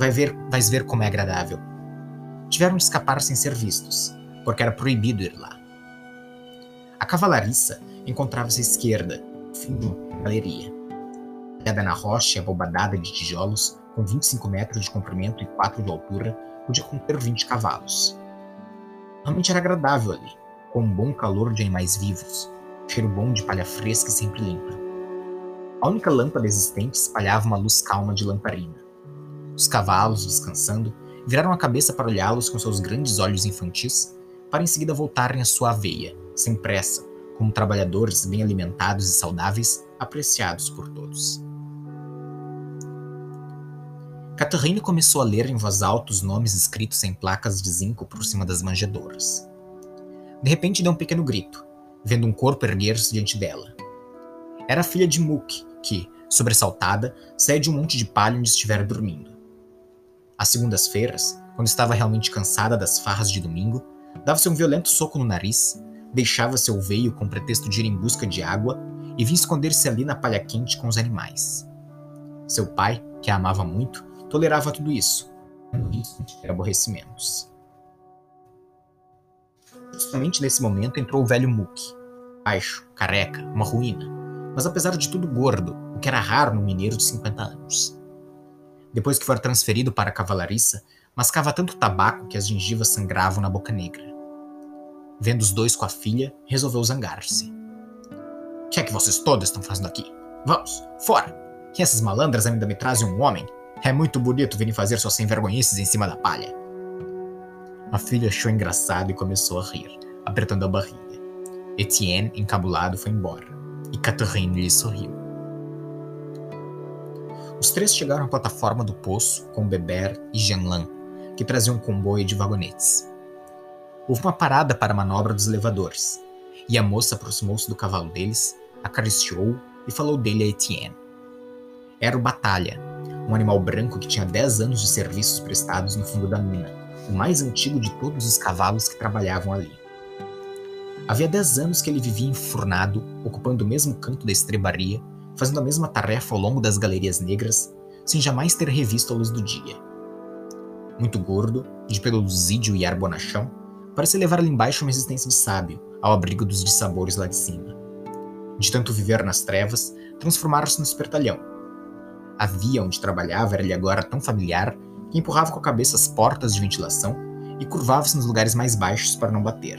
Vai ver, vais ver como é agradável. Tiveram de escapar sem ser vistos, porque era proibido ir lá. A cavalariça encontrava-se à esquerda, fim de uma galeria. Talhada na rocha e abobadada de tijolos, com 25 metros de comprimento e 4 de altura, podia conter 20 cavalos. Realmente era agradável ali, com um bom calor de animais vivos, cheiro bom de palha fresca e sempre limpa. A única lâmpada existente espalhava uma luz calma de lamparina. Os cavalos, descansando, viraram a cabeça para olhá-los com seus grandes olhos infantis, para em seguida voltarem à sua aveia, sem pressa, como trabalhadores bem alimentados e saudáveis, apreciados por todos. Catarina começou a ler em voz alta os nomes escritos em placas de zinco por cima das manjedoras. De repente deu um pequeno grito, vendo um corpo erguer-se diante dela. Era a filha de Mook, que, sobressaltada, saía de um monte de palha onde estivera dormindo. Às segundas-feiras, quando estava realmente cansada das farras de domingo, dava-se um violento soco no nariz, deixava seu veio com pretexto de ir em busca de água e vinha esconder-se ali na palha quente com os animais. Seu pai, que a amava muito, tolerava tudo isso, no ter aborrecimentos. Justamente nesse momento entrou o velho Mook, baixo, careca, uma ruína, mas apesar de tudo gordo, o que era raro num mineiro de 50 anos. Depois que fora transferido para a cavalariça, mascava tanto tabaco que as gengivas sangravam na boca negra. Vendo os dois com a filha, resolveu zangar-se. O que é que vocês todos estão fazendo aqui? Vamos, fora! Que essas malandras ainda me trazem um homem é muito bonito virem fazer suas sem-vergonhices em cima da palha. A filha achou engraçado e começou a rir, apertando a barriga. Etienne, encabulado, foi embora, e Catherine lhe sorriu. Os três chegaram à plataforma do poço com Beber e Jeanlin, que traziam um comboio de vagonetes. Houve uma parada para a manobra dos elevadores, e a moça aproximou-se do cavalo deles, acariciou e falou dele a Etienne. Era o Batalha, um animal branco que tinha 10 anos de serviços prestados no fundo da mina, o mais antigo de todos os cavalos que trabalhavam ali. Havia 10 anos que ele vivia enfurnado, ocupando o mesmo canto da estrebaria, fazendo a mesma tarefa ao longo das galerias negras, sem jamais ter revisto a luz do dia. Muito gordo, de pelo luzídio e ar bonachão, parecia levar ali embaixo uma existência de sábio, ao abrigo dos dissabores lá de cima. De tanto viver nas trevas, transformaram-se no espertalhão, a via onde trabalhava era-lhe agora tão familiar que empurrava com a cabeça as portas de ventilação e curvava-se nos lugares mais baixos para não bater.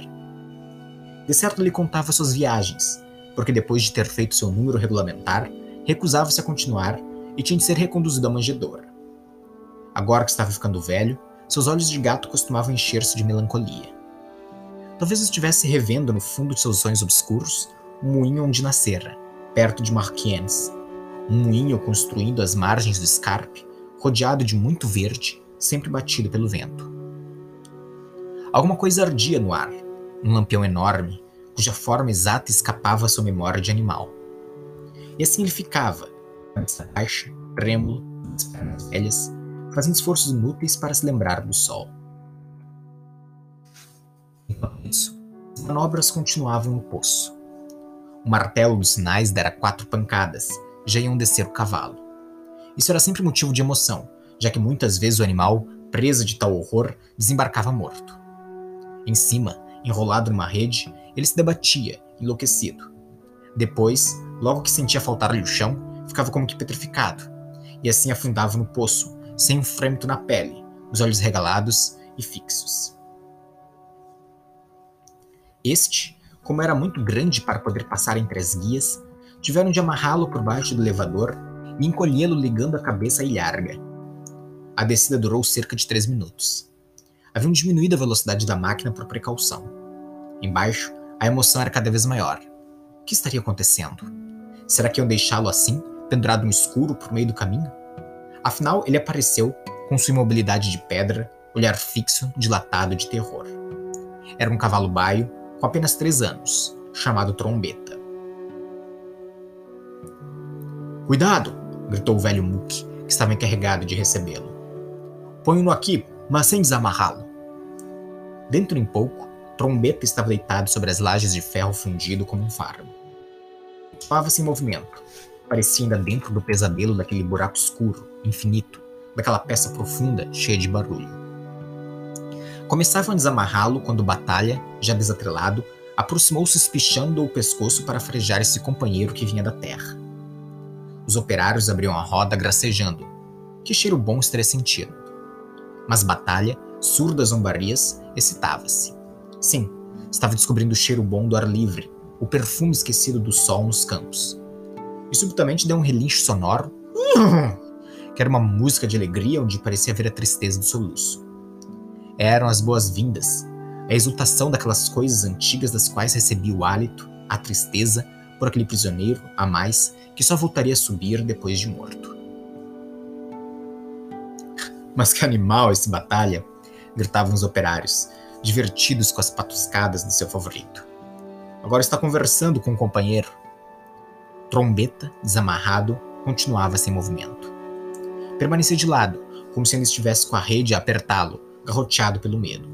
De certo lhe contava suas viagens, porque depois de ter feito seu número regulamentar, recusava-se a continuar e tinha de ser reconduzido à manjedoura. Agora que estava ficando velho, seus olhos de gato costumavam encher-se de melancolia. Talvez estivesse revendo no fundo de seus sonhos obscuros um moinho onde nascera, perto de Marquiennes, um moinho construindo às margens do escarpe, rodeado de muito verde, sempre batido pelo vento. Alguma coisa ardia no ar, um lampião enorme, cuja forma exata escapava à sua memória de animal. E assim ele ficava, cabeça baixa, trêmulo, as pernas velhas, fazendo esforços inúteis para se lembrar do sol. Enquanto isso, as manobras continuavam no poço. O martelo dos sinais dera quatro pancadas, já iam descer o cavalo. Isso era sempre motivo de emoção, já que muitas vezes o animal, preso de tal horror, desembarcava morto. Em cima, enrolado numa rede, ele se debatia, enlouquecido. Depois, logo que sentia faltar-lhe o chão, ficava como que petrificado, e assim afundava no poço, sem um frêmito na pele, os olhos regalados e fixos. Este, como era muito grande para poder passar entre as guias, tiveram de amarrá-lo por baixo do elevador e encolhê-lo ligando a cabeça à ilharga. A descida durou cerca de três minutos. Haviam diminuído a velocidade da máquina por precaução. Embaixo, a emoção era cada vez maior. O que estaria acontecendo? Será que iam deixá-lo assim, pendurado no escuro por meio do caminho? Afinal, ele apareceu, com sua imobilidade de pedra, olhar fixo, dilatado de terror. Era um cavalo baio, com apenas três anos, chamado Trombeta. Cuidado! gritou o velho Mook, que estava encarregado de recebê-lo. Ponho-no aqui, mas sem desamarrá-lo. Dentro em pouco, Trombeta estava deitado sobre as lajes de ferro fundido como um fardo. Estava-se em movimento. Parecia ainda dentro do pesadelo daquele buraco escuro, infinito, daquela peça profunda, cheia de barulho. Começavam a desamarrá-lo quando Batalha, já desatrelado, aproximou-se espichando o pescoço para frejar esse companheiro que vinha da terra. Os operários abriam a roda gracejando. Que cheiro bom estaria sentindo. Mas Batalha, surdo às zombarias, excitava-se. Sim, estava descobrindo o cheiro bom do ar livre, o perfume esquecido do sol nos campos. E subitamente deu um relincho sonoro, que era uma música de alegria onde parecia haver a tristeza do soluço. Eram as boas-vindas, a exultação daquelas coisas antigas das quais recebia o hálito, a tristeza, por aquele prisioneiro a mais que só voltaria a subir depois de morto. Mas que animal esse batalha! gritavam os operários, divertidos com as patuscadas de seu favorito. Agora está conversando com um companheiro. Trombeta, desamarrado, continuava sem movimento. Permanecia de lado, como se ainda estivesse com a rede a apertá-lo, garroteado pelo medo.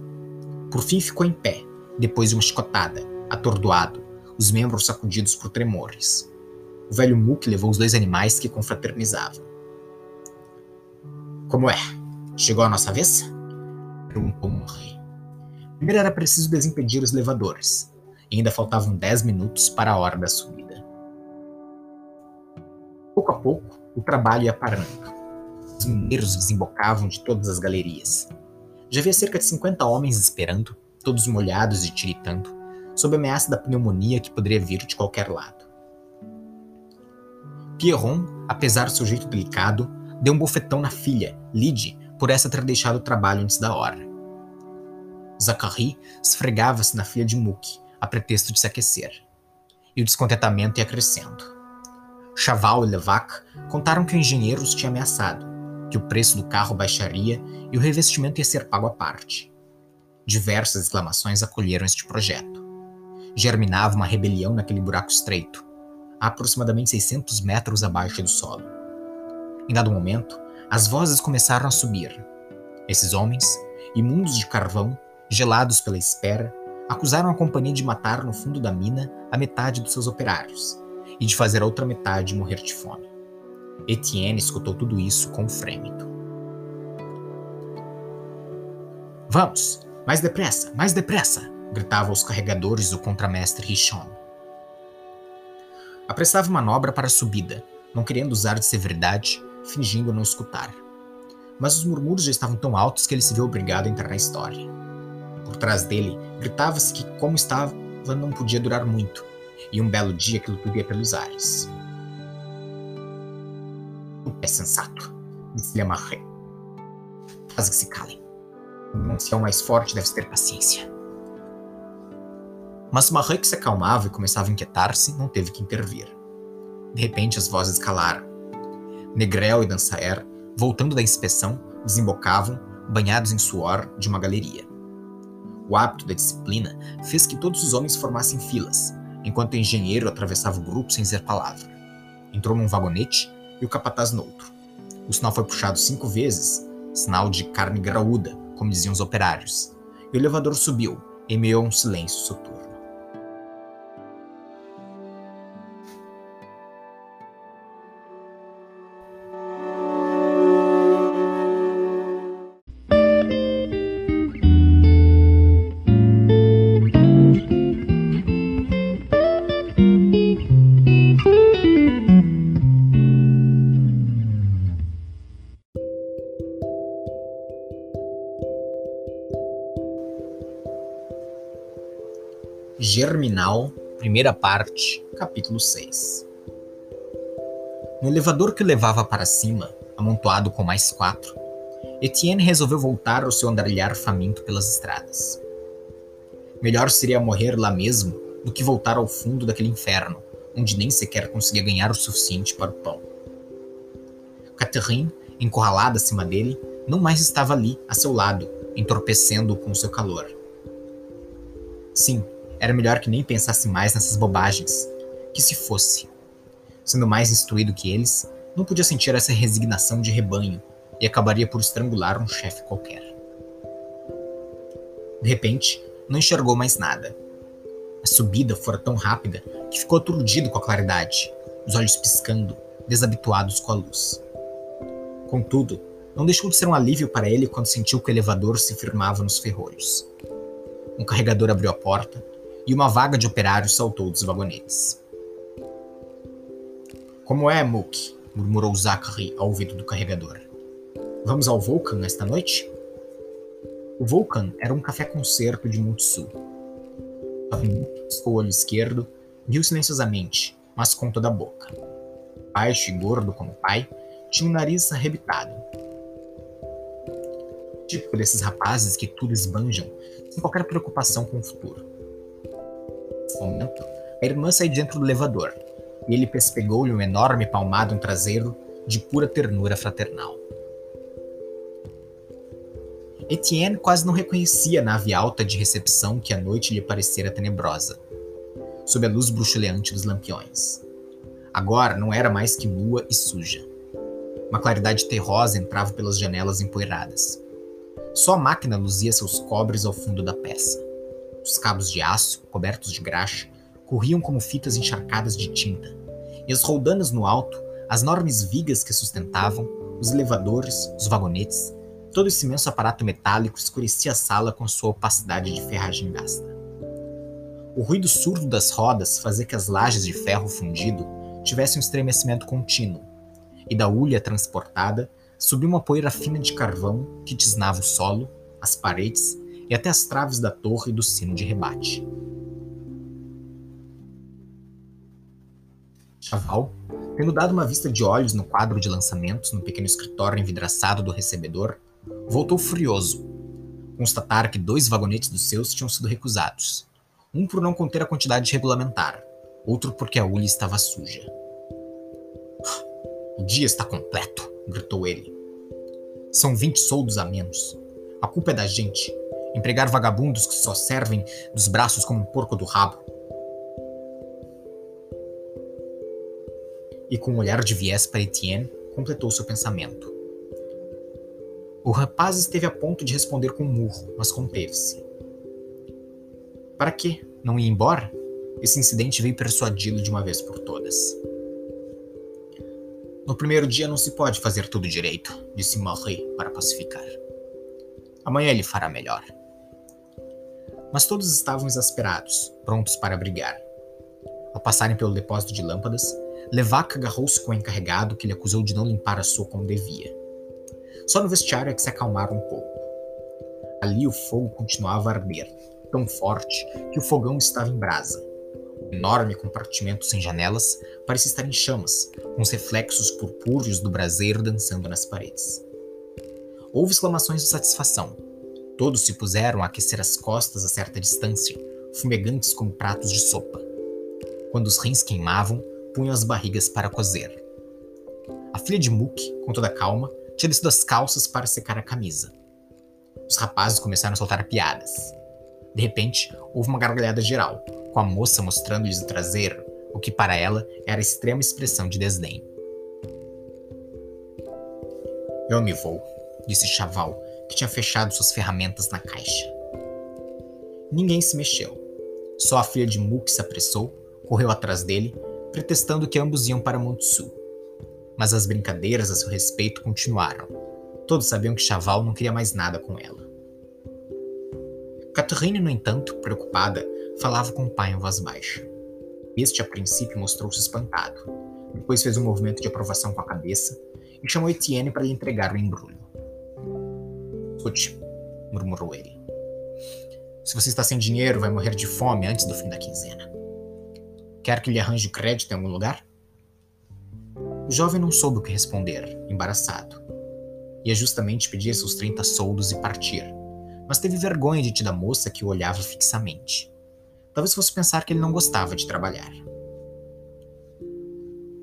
Por fim ficou em pé, depois de uma chicotada, atordoado, os membros sacudidos por tremores. O velho Mook levou os dois animais que confraternizavam. Como é? Chegou a nossa vez? Perguntou Murray. Primeiro era preciso desimpedir os levadores. E ainda faltavam dez minutos para a hora da subida. Pouco a pouco, o trabalho ia parando. Os mineiros desembocavam de todas as galerias. Já havia cerca de 50 homens esperando, todos molhados e tiritando, sob a ameaça da pneumonia que poderia vir de qualquer lado. Pierron, apesar do seu jeito delicado, deu um bofetão na filha, Lydie, por essa ter deixado o trabalho antes da hora. Zachary esfregava-se na filha de Mook, a pretexto de se aquecer. E o descontentamento ia crescendo. Chaval e Levac contaram que o engenheiro os tinha ameaçado, que o preço do carro baixaria e o revestimento ia ser pago à parte. Diversas exclamações acolheram este projeto. Germinava uma rebelião naquele buraco estreito, a aproximadamente 600 metros abaixo do solo. Em dado momento, as vozes começaram a subir. Esses homens, imundos de carvão, gelados pela espera, acusaram a companhia de matar no fundo da mina a metade dos seus operários e de fazer a outra metade morrer de fome. Etienne escutou tudo isso com frêmito. Vamos! Mais depressa! Mais depressa! gritavam os carregadores do contramestre Richon. Apressava manobra para a subida, não querendo usar de severidade, fingindo não escutar. Mas os murmúrios já estavam tão altos que ele se viu obrigado a entrar na história. Por trás dele, gritava-se que, como estava, não podia durar muito, e um belo dia aquilo tudo ia pelos ares. É sensato, disse-lhe Amarré. Faz que se calem. O ancião mais forte deve ter paciência. Mas Marré, que se acalmava e começava a inquietar-se, não teve que intervir. De repente as vozes calaram. Negrel e Dansaer, voltando da inspeção, desembocavam, banhados em suor, de uma galeria. O hábito da disciplina fez que todos os homens formassem filas, enquanto o engenheiro atravessava o grupo sem dizer palavra. Entrou num vagonete e o capataz no outro. O sinal foi puxado cinco vezes, sinal de carne graúda, como diziam os operários, e o elevador subiu, em meio a um silêncio soturno. Primeira parte, capítulo 6. No elevador que levava para cima, amontoado com mais quatro, Etienne resolveu voltar ao seu andarilhar faminto pelas estradas. Melhor seria morrer lá mesmo do que voltar ao fundo daquele inferno, onde nem sequer conseguia ganhar o suficiente para o pão. Catherine, encurralada acima dele, não mais estava ali, a seu lado, entorpecendo-o com seu calor. Sim, era melhor que nem pensasse mais nessas bobagens. Que se fosse. Sendo mais instruído que eles, não podia sentir essa resignação de rebanho e acabaria por estrangular um chefe qualquer. De repente, não enxergou mais nada. A subida fora tão rápida que ficou aturdido com a claridade, os olhos piscando, desabituados com a luz. Contudo, não deixou de ser um alívio para ele quando sentiu que o elevador se firmava nos ferrolhos. Um carregador abriu a porta e uma vaga de operários saltou dos vagonetes. Como é, Mook? murmurou Zachary ao ouvido do carregador. Vamos ao Vulcan esta noite? O Vulcan era um café-concerto de Mutsu. Com o olho esquerdo, riu silenciosamente, mas com toda a boca. Baixo e gordo como o pai, tinha um nariz arrebitado. Típico desses rapazes que tudo esbanjam, sem qualquer preocupação com o futuro. Momento, A irmã saiu dentro do elevador e ele pespegou-lhe um enorme palmado no traseiro de pura ternura fraternal. Etienne quase não reconhecia a nave alta de recepção que à noite lhe parecera tenebrosa, sob a luz bruxuleante dos lampiões. Agora não era mais que nua e suja. Uma claridade terrosa entrava pelas janelas empoeiradas. Só a máquina luzia seus cobres ao fundo da peça. Os cabos de aço, cobertos de graxa, corriam como fitas encharcadas de tinta, e as roldanas no alto, as enormes vigas que sustentavam, os elevadores, os vagonetes, todo esse imenso aparato metálico escurecia a sala com sua opacidade de ferragem gasta. O ruído surdo das rodas fazia que as lajes de ferro fundido tivessem um estremecimento contínuo, e da ulha transportada subia uma poeira fina de carvão que tisnava o solo, as paredes e até as traves da torre e do sino de rebate. Chaval, tendo dado uma vista de olhos no quadro de lançamentos no pequeno escritório envidraçado do recebedor, voltou furioso. Constatar que dois vagonetes dos seus tinham sido recusados. Um por não conter a quantidade regulamentar, outro porque a ulha estava suja. O dia está completo, gritou ele. São vinte soldos a menos. A culpa é da gente. Empregar vagabundos que só servem dos braços como um porco do rabo. e com um olhar de viés para Etienne, completou seu pensamento. O rapaz esteve a ponto de responder com um murro, mas conteve-se. Para quê? Não ir embora? Esse incidente veio persuadi-lo de uma vez por todas. No primeiro dia não se pode fazer tudo direito, disse Marie para pacificar. Amanhã ele fará melhor. Mas todos estavam exasperados, prontos para brigar. Ao passarem pelo depósito de lâmpadas, Levac agarrou-se com o encarregado que lhe acusou de não limpar a sua como devia. Só no vestiário é que se acalmaram um pouco. Ali o fogo continuava a arder, tão forte que o fogão estava em brasa. O enorme compartimento sem janelas parecia estar em chamas, com os reflexos purpúreos do braseiro dançando nas paredes. Houve exclamações de satisfação. Todos se puseram a aquecer as costas a certa distância, fumegantes como pratos de sopa. Quando os rins queimavam, punham as barrigas para cozer. A filha de Mook, com toda calma, tinha descido as calças para secar a camisa. Os rapazes começaram a soltar piadas. De repente, houve uma gargalhada geral, com a moça mostrando-lhes o traseiro, o que para ela era extrema expressão de desdém. Eu me vou, disse Chaval, que tinha fechado suas ferramentas na caixa. Ninguém se mexeu. Só a filha de Mook se apressou, correu atrás dele pretextando que ambos iam para Montsu. Mas as brincadeiras a seu respeito continuaram. Todos sabiam que Chaval não queria mais nada com ela. Catherine, no entanto, preocupada, falava com o pai em voz baixa. Este, a princípio, mostrou-se espantado. Depois fez um movimento de aprovação com a cabeça e chamou Etienne para lhe entregar o embrulho. Murmurou ele. Se você está sem dinheiro, vai morrer de fome antes do fim da quinzena. Quer que lhe arranje crédito em algum lugar? O jovem não soube o que responder, embaraçado. Ia justamente pedir seus 30 soldos e partir, mas teve vergonha de da moça que o olhava fixamente. Talvez fosse pensar que ele não gostava de trabalhar.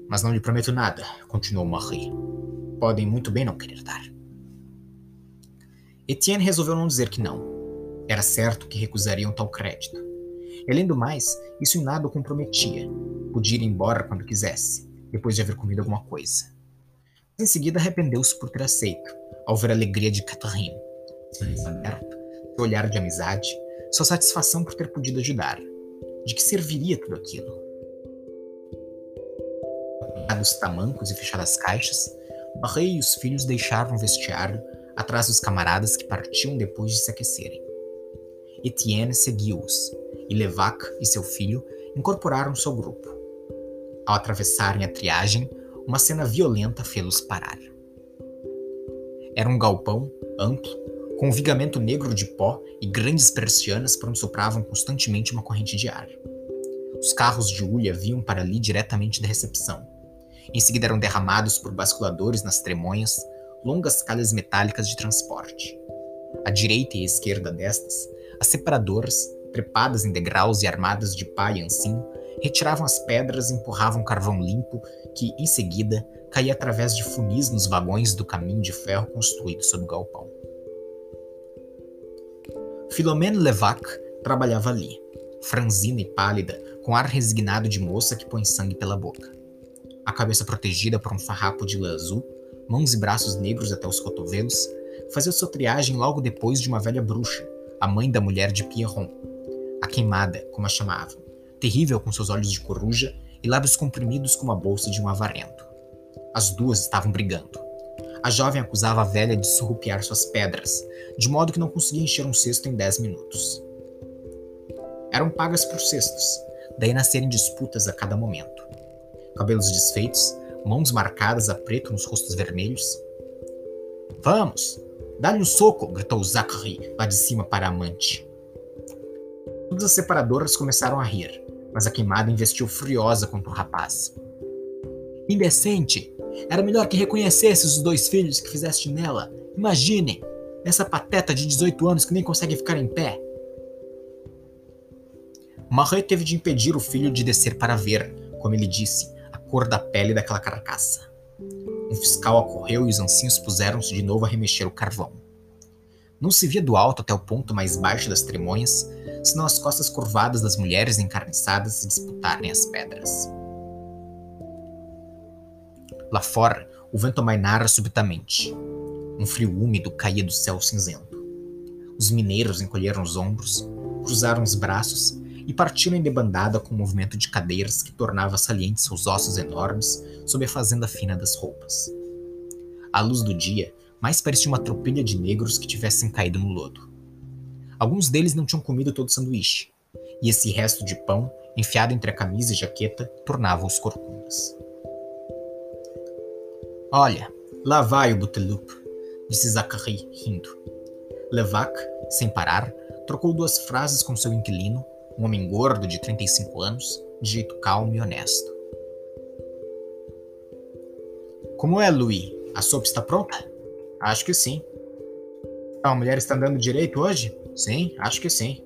Mas não lhe prometo nada, continuou Marie. Podem muito bem não querer dar. Etienne resolveu não dizer que não. Era certo que recusariam tal crédito. E, além do mais, isso em nada o comprometia. Podia ir embora quando quisesse, depois de haver comido alguma coisa. Mas em seguida arrependeu-se por ter aceito, ao ver a alegria de Catherine. Seu aberto, seu olhar de amizade, sua satisfação por ter podido ajudar. De que serviria tudo aquilo? Dados tamancos e fechadas as caixas, Barrei e os filhos deixaram o vestiário atrás dos camaradas que partiam depois de se aquecerem. Etienne seguiu-os, e Levac e seu filho incorporaram-se ao grupo. Ao atravessarem a triagem, uma cena violenta fê-los parar. Era um galpão amplo, com um vigamento negro de pó e grandes persianas por onde sopravam constantemente uma corrente de ar. Os carros de ulha vinham para ali diretamente da recepção. Em seguida eram derramados por basculadores nas tremonhas, longas calhas metálicas de transporte. À direita e à esquerda destas, as separadoras trepadas em degraus e armadas de pá e ancinho, retiravam as pedras e empurravam carvão limpo que, em seguida, caía através de funis nos vagões do caminho de ferro construído sob o galpão. Philomène Levac trabalhava ali, franzina e pálida, com ar resignado de moça que põe sangue pela boca. A cabeça protegida por um farrapo de lã azul, mãos e braços negros até os cotovelos, fazia sua triagem logo depois de uma velha bruxa, a mãe da mulher de Pierron, a queimada, como a chamavam, terrível com seus olhos de coruja e lábios comprimidos como a bolsa de um avarento. As duas estavam brigando. A jovem acusava a velha de surrupiar suas pedras, de modo que não conseguia encher um cesto em dez minutos. Eram pagas por cestos, daí nascerem disputas a cada momento. Cabelos desfeitos, mãos marcadas a preto nos rostos vermelhos. Vamos, dá-lhe um soco! gritou Zachary lá de cima para a amante. Todas as separadoras começaram a rir, mas a queimada investiu furiosa contra o rapaz. Indecente! Era melhor que reconhecesse os dois filhos que fizeste nela. Imaginem! Essa pateta de 18 anos que nem consegue ficar em pé. Marie teve de impedir o filho de descer para ver, como ele disse, cor da pele daquela carcaça. Um fiscal acorreu e os anciãos puseram-se de novo a remexer o carvão. Não se via do alto até o ponto mais baixo das tremonhas, senão as costas curvadas das mulheres encarniçadas se disputarem as pedras. Lá fora, o vento amainara subitamente. Um frio úmido caía do céu cinzento. Os mineiros encolheram os ombros, cruzaram os braços e partiram em debandada com um movimento de cadeiras que tornava salientes seus ossos enormes sob a fazenda fina das roupas. À luz do dia, mais parecia uma tropilha de negros que tivessem caído no lodo. Alguns deles não tinham comido todo o sanduíche, e esse resto de pão, enfiado entre a camisa e jaqueta, tornava-os corcundas. Olha, lá vai o Butelup, disse Zachary, rindo. Levac, sem parar, trocou duas frases com seu inquilino, um homem gordo de 35 anos, de jeito calmo e honesto. Como é, Louis? A sopa está pronta? Acho que sim. A mulher está andando direito hoje? Sim, acho que sim.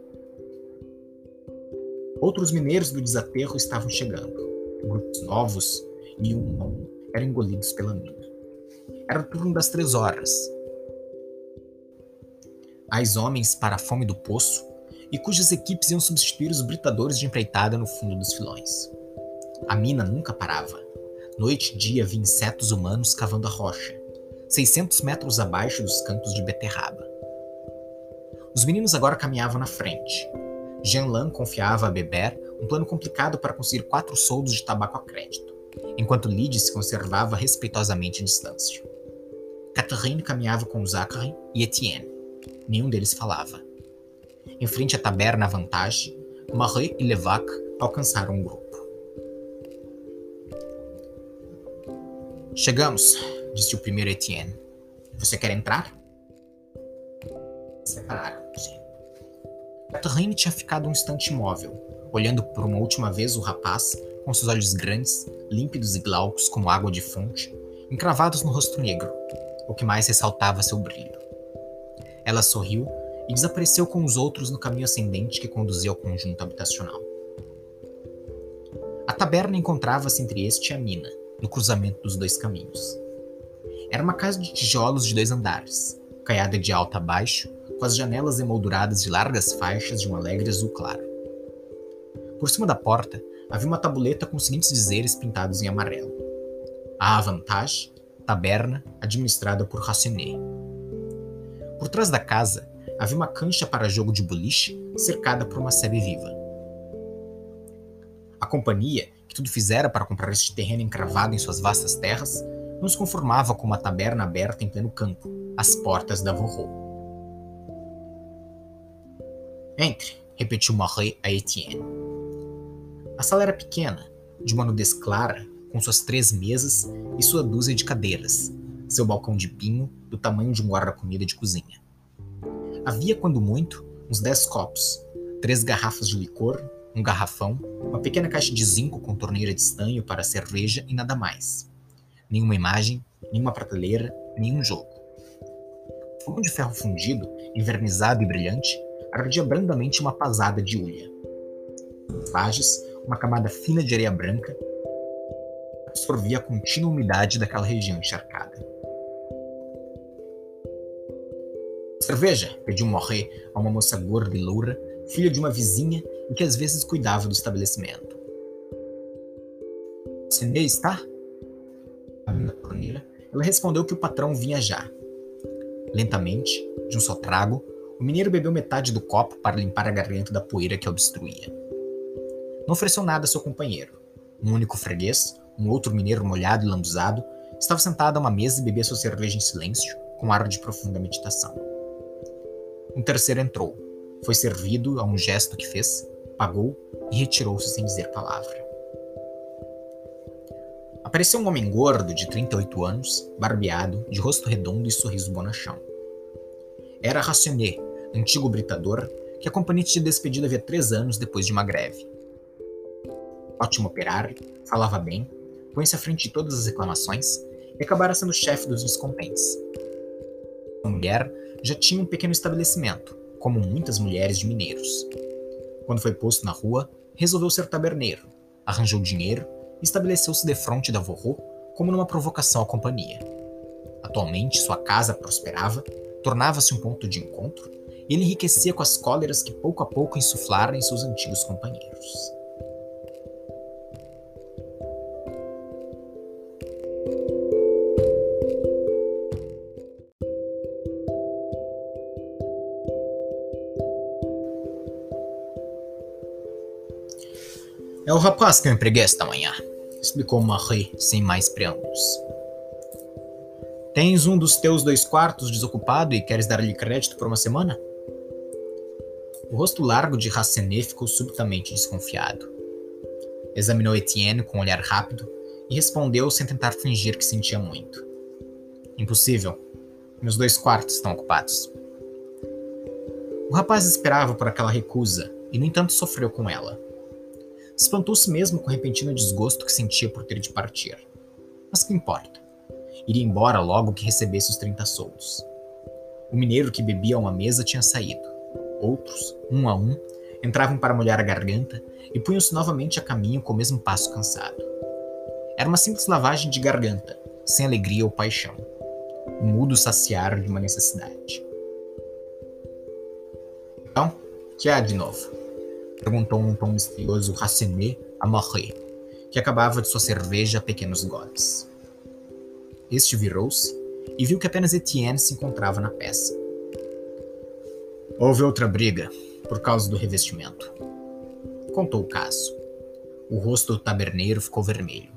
Outros mineiros do desaterro estavam chegando. Grupos novos e um a eram engolidos pela mina. Era o turno das três horas. As homens para a fome do poço e cujas equipes iam substituir os britadores de empreitada no fundo dos filões. A mina nunca parava. Noite e dia havia insetos humanos cavando a rocha 600 metros abaixo dos campos de beterraba. Os meninos agora caminhavam na frente. Jean Lan confiava a Beber um plano complicado para conseguir quatro soldos de tabaco a crédito, enquanto Lydie se conservava respeitosamente à distância. Catherine caminhava com Zachary e Etienne. Nenhum deles falava. Em frente à taberna à vantagem, Marie e Levac alcançaram um grupo. Chegamos, disse o primeiro Etienne. Você quer entrar? Separaram-se. Catherine tinha ficado um instante imóvel, olhando por uma última vez o rapaz, com seus olhos grandes, límpidos e glaucos como água de fonte, encravados no rosto negro, o que mais ressaltava seu brilho. Ela sorriu e desapareceu com os outros no caminho ascendente que conduzia ao conjunto habitacional. A taberna encontrava-se entre este e a mina, no cruzamento dos dois caminhos. Era uma casa de tijolos de dois andares, caiada de alto a baixo, com as janelas emolduradas de largas faixas de um alegre azul claro. Por cima da porta havia uma tabuleta com os seguintes dizeres pintados em amarelo: A Avantage, taberna administrada por Racinet. Por trás da casa havia uma cancha para jogo de boliche cercada por uma sebe viva. A companhia, que tudo fizera para comprar este terreno encravado em suas vastas terras, não se conformava com uma taberna aberta em pleno campo, às portas da Vorro. Entre, repetiu Marie a Etienne. A sala era pequena, de uma nudez clara, com suas três mesas e sua dúzia de cadeiras, seu balcão de pinho do tamanho de um guarda-comida de cozinha. Havia, quando muito, uns dez copos, três garrafas de licor, um garrafão, uma pequena caixa de zinco com torneira de estanho para cerveja e nada mais nenhuma imagem, nenhuma prateleira, nenhum jogo. O fogão de ferro fundido, envernizado e brilhante, ardia brandamente uma pasada de ulha. Nas uma camada fina de areia branca absorvia a contínua umidade daquela região encharcada. Cerveja, pediu Morré a uma moça gorda e loura, filha de uma vizinha e que às vezes cuidava do estabelecimento. Cine está? A torneira, ela respondeu que o patrão vinha já. Lentamente, de um só trago, o mineiro bebeu metade do copo para limpar a garganta da poeira que obstruía. Não ofereceu nada a seu companheiro. Um único freguês, um outro mineiro molhado e lambuzado, estava sentado a uma mesa e bebia sua cerveja em silêncio, com ar de profunda meditação. Um terceiro entrou, foi servido a um gesto que fez, pagou e retirou-se sem dizer palavra. Apareceu um homem gordo de 38 anos, barbeado, de rosto redondo e sorriso bonachão. Era Racionet, antigo britador, que a companhia tinha despedido havia três anos depois de uma greve. Ótimo operário, falava bem, põe-se à frente de todas as reclamações e acabara sendo chefe dos descontentes. A mulher já tinha um pequeno estabelecimento, como muitas mulheres de mineiros. Quando foi posto na rua, resolveu ser taberneiro, arranjou dinheiro e estabeleceu-se de frente da Vorro como numa provocação à companhia. Atualmente, sua casa prosperava, tornava-se um ponto de encontro e ele enriquecia com as cóleras que pouco a pouco insuflaram em seus antigos companheiros. É o rapaz que eu empreguei esta manhã, explicou Marie sem mais preâmbulos. Tens um dos teus dois quartos desocupado e queres dar-lhe crédito por uma semana? O rosto largo de Rassenet ficou subitamente desconfiado. Examinou Etienne com um olhar rápido e respondeu sem tentar fingir que sentia muito. Impossível. Meus dois quartos estão ocupados. O rapaz esperava por aquela recusa e, no entanto, sofreu com ela. Espantou-se mesmo com o repentino desgosto que sentia por ter de partir. Mas que importa? Iria embora logo que recebesse os 30 soldos. O mineiro que bebia a uma mesa tinha saído. Outros, um a um, entravam para molhar a garganta e punham-se novamente a caminho com o mesmo passo cansado. Era uma simples lavagem de garganta, sem alegria ou paixão. Um mudo saciar de uma necessidade. Então, que há de novo? Perguntou num tom misterioso Rassenet a Morré, que acabava de sua cerveja a pequenos goles. Este virou-se e viu que apenas Etienne se encontrava na peça. Houve outra briga, por causa do revestimento. Contou o caso. O rosto do taberneiro ficou vermelho.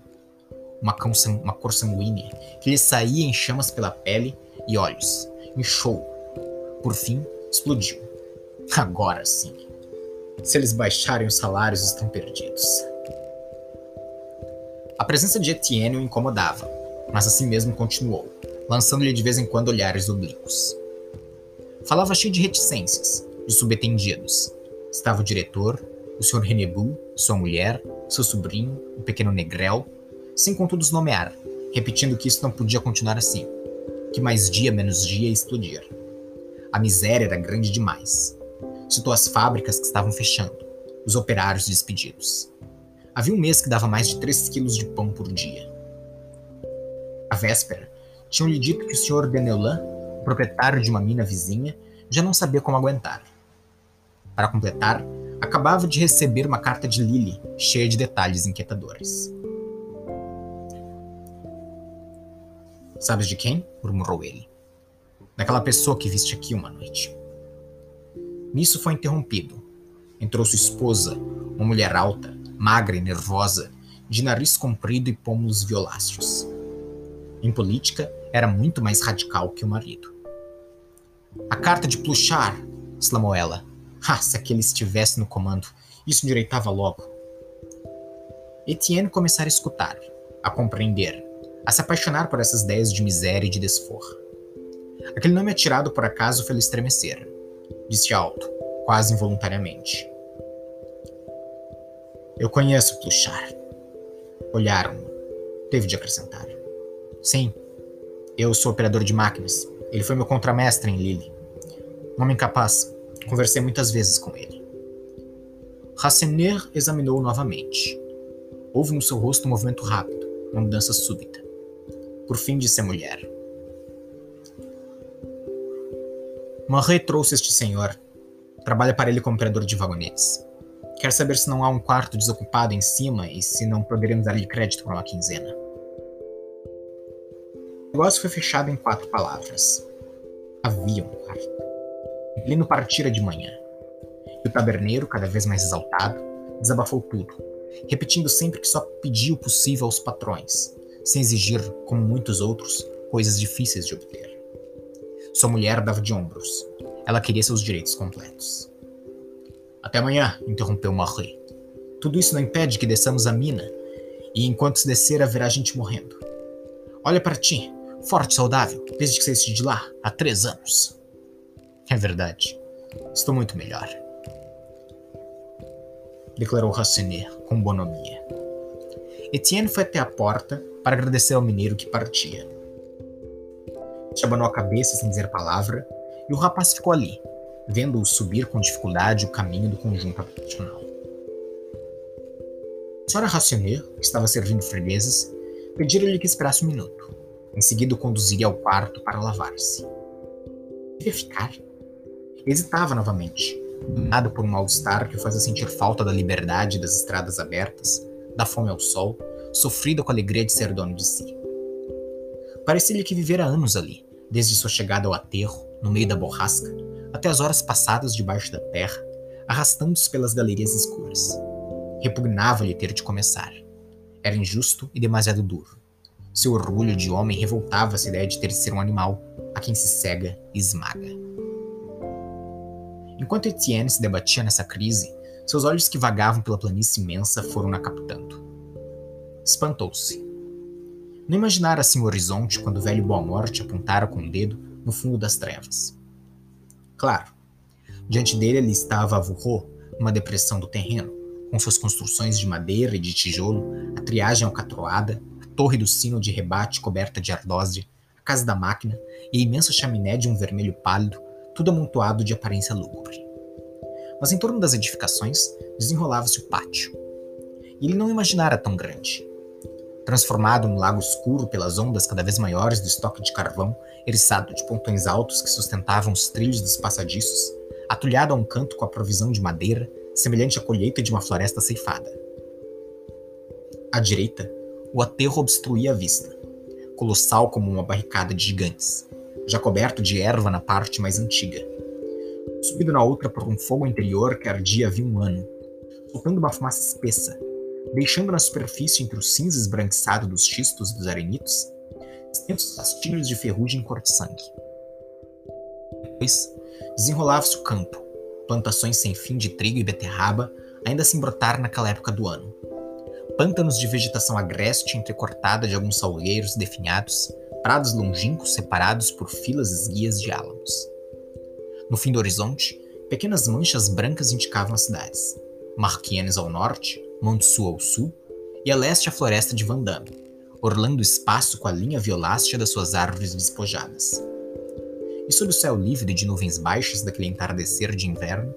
Uma, uma cor sanguínea que lhe saía em chamas pela pele e olhos. Inchou. Por fim, explodiu. Agora sim. Se eles baixarem os salários, estão perdidos. A presença de Etienne o incomodava, mas assim mesmo continuou, lançando-lhe de vez em quando olhares oblíquos. Falava cheio de reticências, de subentendidos. Estava o diretor, o Sr. Renebu, sua mulher, seu sobrinho, o pequeno Negrel, sem contudo os nomear, repetindo que isso não podia continuar assim, que mais dia menos dia ia explodir. A miséria era grande demais citou as fábricas que estavam fechando, os operários despedidos. Havia um mês que dava mais de 3 quilos de pão por dia. À véspera, tinham-lhe dito que o Sr. Deneulin, proprietário de uma mina vizinha, já não sabia como aguentar. Para completar, acabava de receber uma carta de Lily, cheia de detalhes inquietadores. Sabes de quem? murmurou ele. Daquela pessoa que viste aqui uma noite. Nisso foi interrompido. Entrou sua esposa, uma mulher alta, magra e nervosa, de nariz comprido e pômulos violáceos. Em política, era muito mais radical que o marido. A carta de Pluchar, exclamou ela. Ah, se aquele estivesse no comando, isso endireitava logo. Etienne começara a escutar, a compreender, a se apaixonar por essas ideias de miséria e de desforra. Aquele nome atirado por acaso fez estremecer disse alto, quase involuntariamente. Eu conheço Pluchar. Olharam-no. Teve de acrescentar. Sim, eu sou operador de máquinas. Ele foi meu contramestre em Lille. Um homem capaz. Conversei muitas vezes com ele. Rasseneur examinou-o novamente. Houve no seu rosto um movimento rápido, uma mudança súbita. Por fim, disse a mulher: Marie trouxe este senhor. Trabalha para ele como operador de vagonetes. Quer saber se não há um quarto desocupado em cima e se não poderíamos dar-lhe crédito para uma quinzena. O negócio foi fechado em quatro palavras. Havia um quarto. Lino partira de manhã. E o taberneiro, cada vez mais exaltado, desabafou tudo, repetindo sempre que só pedia o possível aos patrões, sem exigir, como muitos outros, coisas difíceis de obter. Sua mulher dava de ombros. Ela queria seus direitos completos. Até amanhã, interrompeu Marie. Tudo isso não impede que desçamos a mina, e enquanto se descer haverá gente morrendo. Olha para ti, forte e saudável, desde que saíste de lá, há três anos. É verdade. Estou muito melhor. Declarou Racenet com bonomia. Etienne foi até a porta para agradecer ao mineiro que partia. Abanou a cabeça sem dizer palavra, e o rapaz ficou ali, vendo-o subir com dificuldade o caminho do conjunto habitacional. A senhora Racioner, que estava servindo fregueses, pediram-lhe que esperasse um minuto. Em seguida, o conduziria ao quarto para lavar-se. Devia ficar? Hesitava novamente, dominado por um mal-estar que o fazia sentir falta da liberdade das estradas abertas, da fome ao sol, sofrido com a alegria de ser dono de si. Parecia-lhe que vivera anos ali, desde sua chegada ao aterro, no meio da borrasca, até as horas passadas debaixo da terra, arrastando-se pelas galerias escuras. Repugnava-lhe ter de começar. Era injusto e demasiado duro. Seu orgulho de homem revoltava-se à ideia de ter de ser um animal a quem se cega e esmaga. Enquanto Etienne se debatia nessa crise, seus olhos que vagavam pela planície imensa foram na captando. Espantou-se. Não imaginara assim o horizonte quando o velho Boa Morte apontara com o dedo no fundo das trevas. Claro, diante dele ali estava a Vurro, uma depressão do terreno, com suas construções de madeira e de tijolo, a triagem alcatroada, a torre do sino de rebate coberta de ardósia, a casa da máquina e a imensa chaminé de um vermelho pálido, tudo amontoado de aparência lúgubre. Mas em torno das edificações desenrolava-se o pátio. E ele não imaginara tão grande transformado num lago escuro pelas ondas cada vez maiores do estoque de carvão, eriçado de pontões altos que sustentavam os trilhos dos passadiços, atulhado a um canto com a provisão de madeira, semelhante à colheita de uma floresta ceifada. À direita, o aterro obstruía a vista, colossal como uma barricada de gigantes, já coberto de erva na parte mais antiga. Subido na outra por um fogo interior que ardia havia um ano, soltando uma fumaça espessa, deixando na superfície entre o cinza esbranquiçado dos xistos dos arenitos, extensos rastilhos de ferrugem cor de sangue. Depois, desenrolava-se o campo, plantações sem fim de trigo e beterraba ainda sem brotar naquela época do ano. Pântanos de vegetação agreste entrecortada de alguns salgueiros definhados, prados longínquos separados por filas esguias de álamos. No fim do horizonte, pequenas manchas brancas indicavam as cidades. Marquienes ao norte, Montsu ao sul, e a leste a floresta de Vandame, orlando o espaço com a linha violácea das suas árvores despojadas. E sob o céu livre de nuvens baixas daquele entardecer de inverno,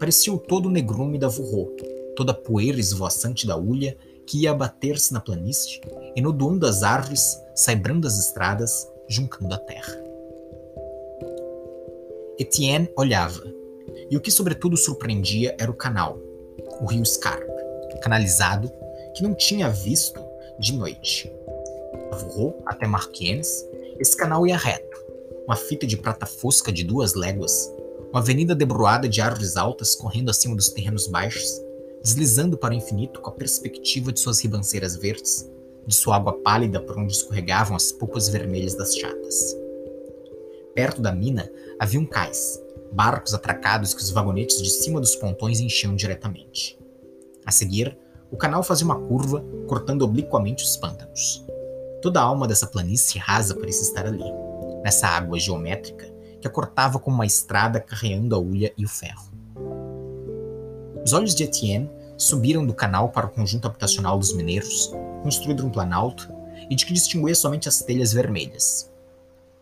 parecia o todo negrume da Vurro, toda a poeira esvoaçante da ulha que ia abater-se na planície, enodoando as árvores, saibrando as estradas, juncando a terra. Etienne olhava, e o que sobretudo surpreendia era o canal, o rio Scarpe, canalizado que não tinha visto de noite. Voou até Marquienes, esse canal ia reto, uma fita de prata fosca de duas léguas, uma avenida debruada de árvores altas correndo acima dos terrenos baixos, deslizando para o infinito com a perspectiva de suas ribanceiras verdes, de sua água pálida por onde escorregavam as polpas vermelhas das chatas. Perto da mina havia um cais, barcos atracados que os vagonetes de cima dos pontões enchiam diretamente. A seguir, o canal fazia uma curva, cortando obliquamente os pântanos. Toda a alma dessa planície rasa parecia estar ali, nessa água geométrica que a cortava como uma estrada carreando a ulha e o ferro. Os olhos de Etienne subiram do canal para o conjunto habitacional dos mineiros, construído num planalto, e de que distinguia somente as telhas vermelhas.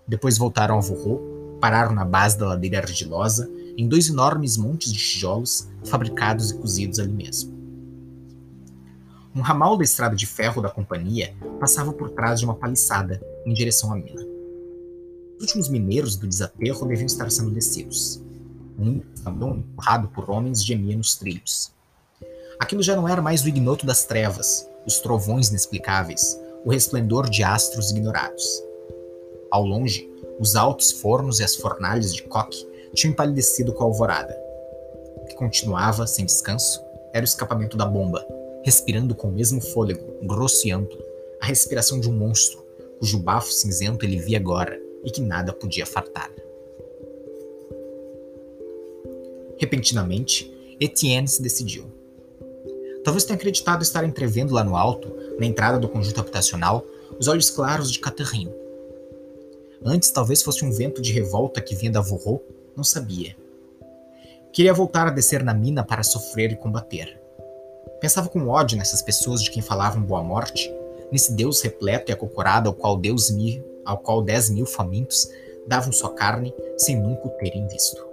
Depois voltaram ao Vorro, pararam na base da ladeira argilosa em dois enormes montes de tijolos fabricados e cozidos ali mesmo. Um ramal da estrada de ferro da companhia passava por trás de uma paliçada em direção à mina. Os últimos mineiros do desaterro deviam estar sendo descidos. Um andão empurrado por homens gemia nos trilhos. Aquilo já não era mais o ignoto das trevas, os trovões inexplicáveis, o resplendor de astros ignorados. Ao longe, os altos fornos e as fornalhas de coque tinham empalidecido com a alvorada. O que continuava, sem descanso, era o escapamento da bomba, respirando com o mesmo fôlego, grosso e amplo, a respiração de um monstro, cujo bafo cinzento ele via agora e que nada podia fartar. Repentinamente, Etienne se decidiu. Talvez tenha acreditado estar entrevendo lá no alto, na entrada do conjunto habitacional, os olhos claros de Catherine. Antes, talvez fosse um vento de revolta que vinha da Vorro, não sabia. Queria voltar a descer na mina para sofrer e combater. Pensava com ódio nessas pessoas de quem falavam boa morte, nesse Deus repleto e acocorado ao qual Deus mil, ao qual dez mil famintos davam sua carne sem nunca o terem visto.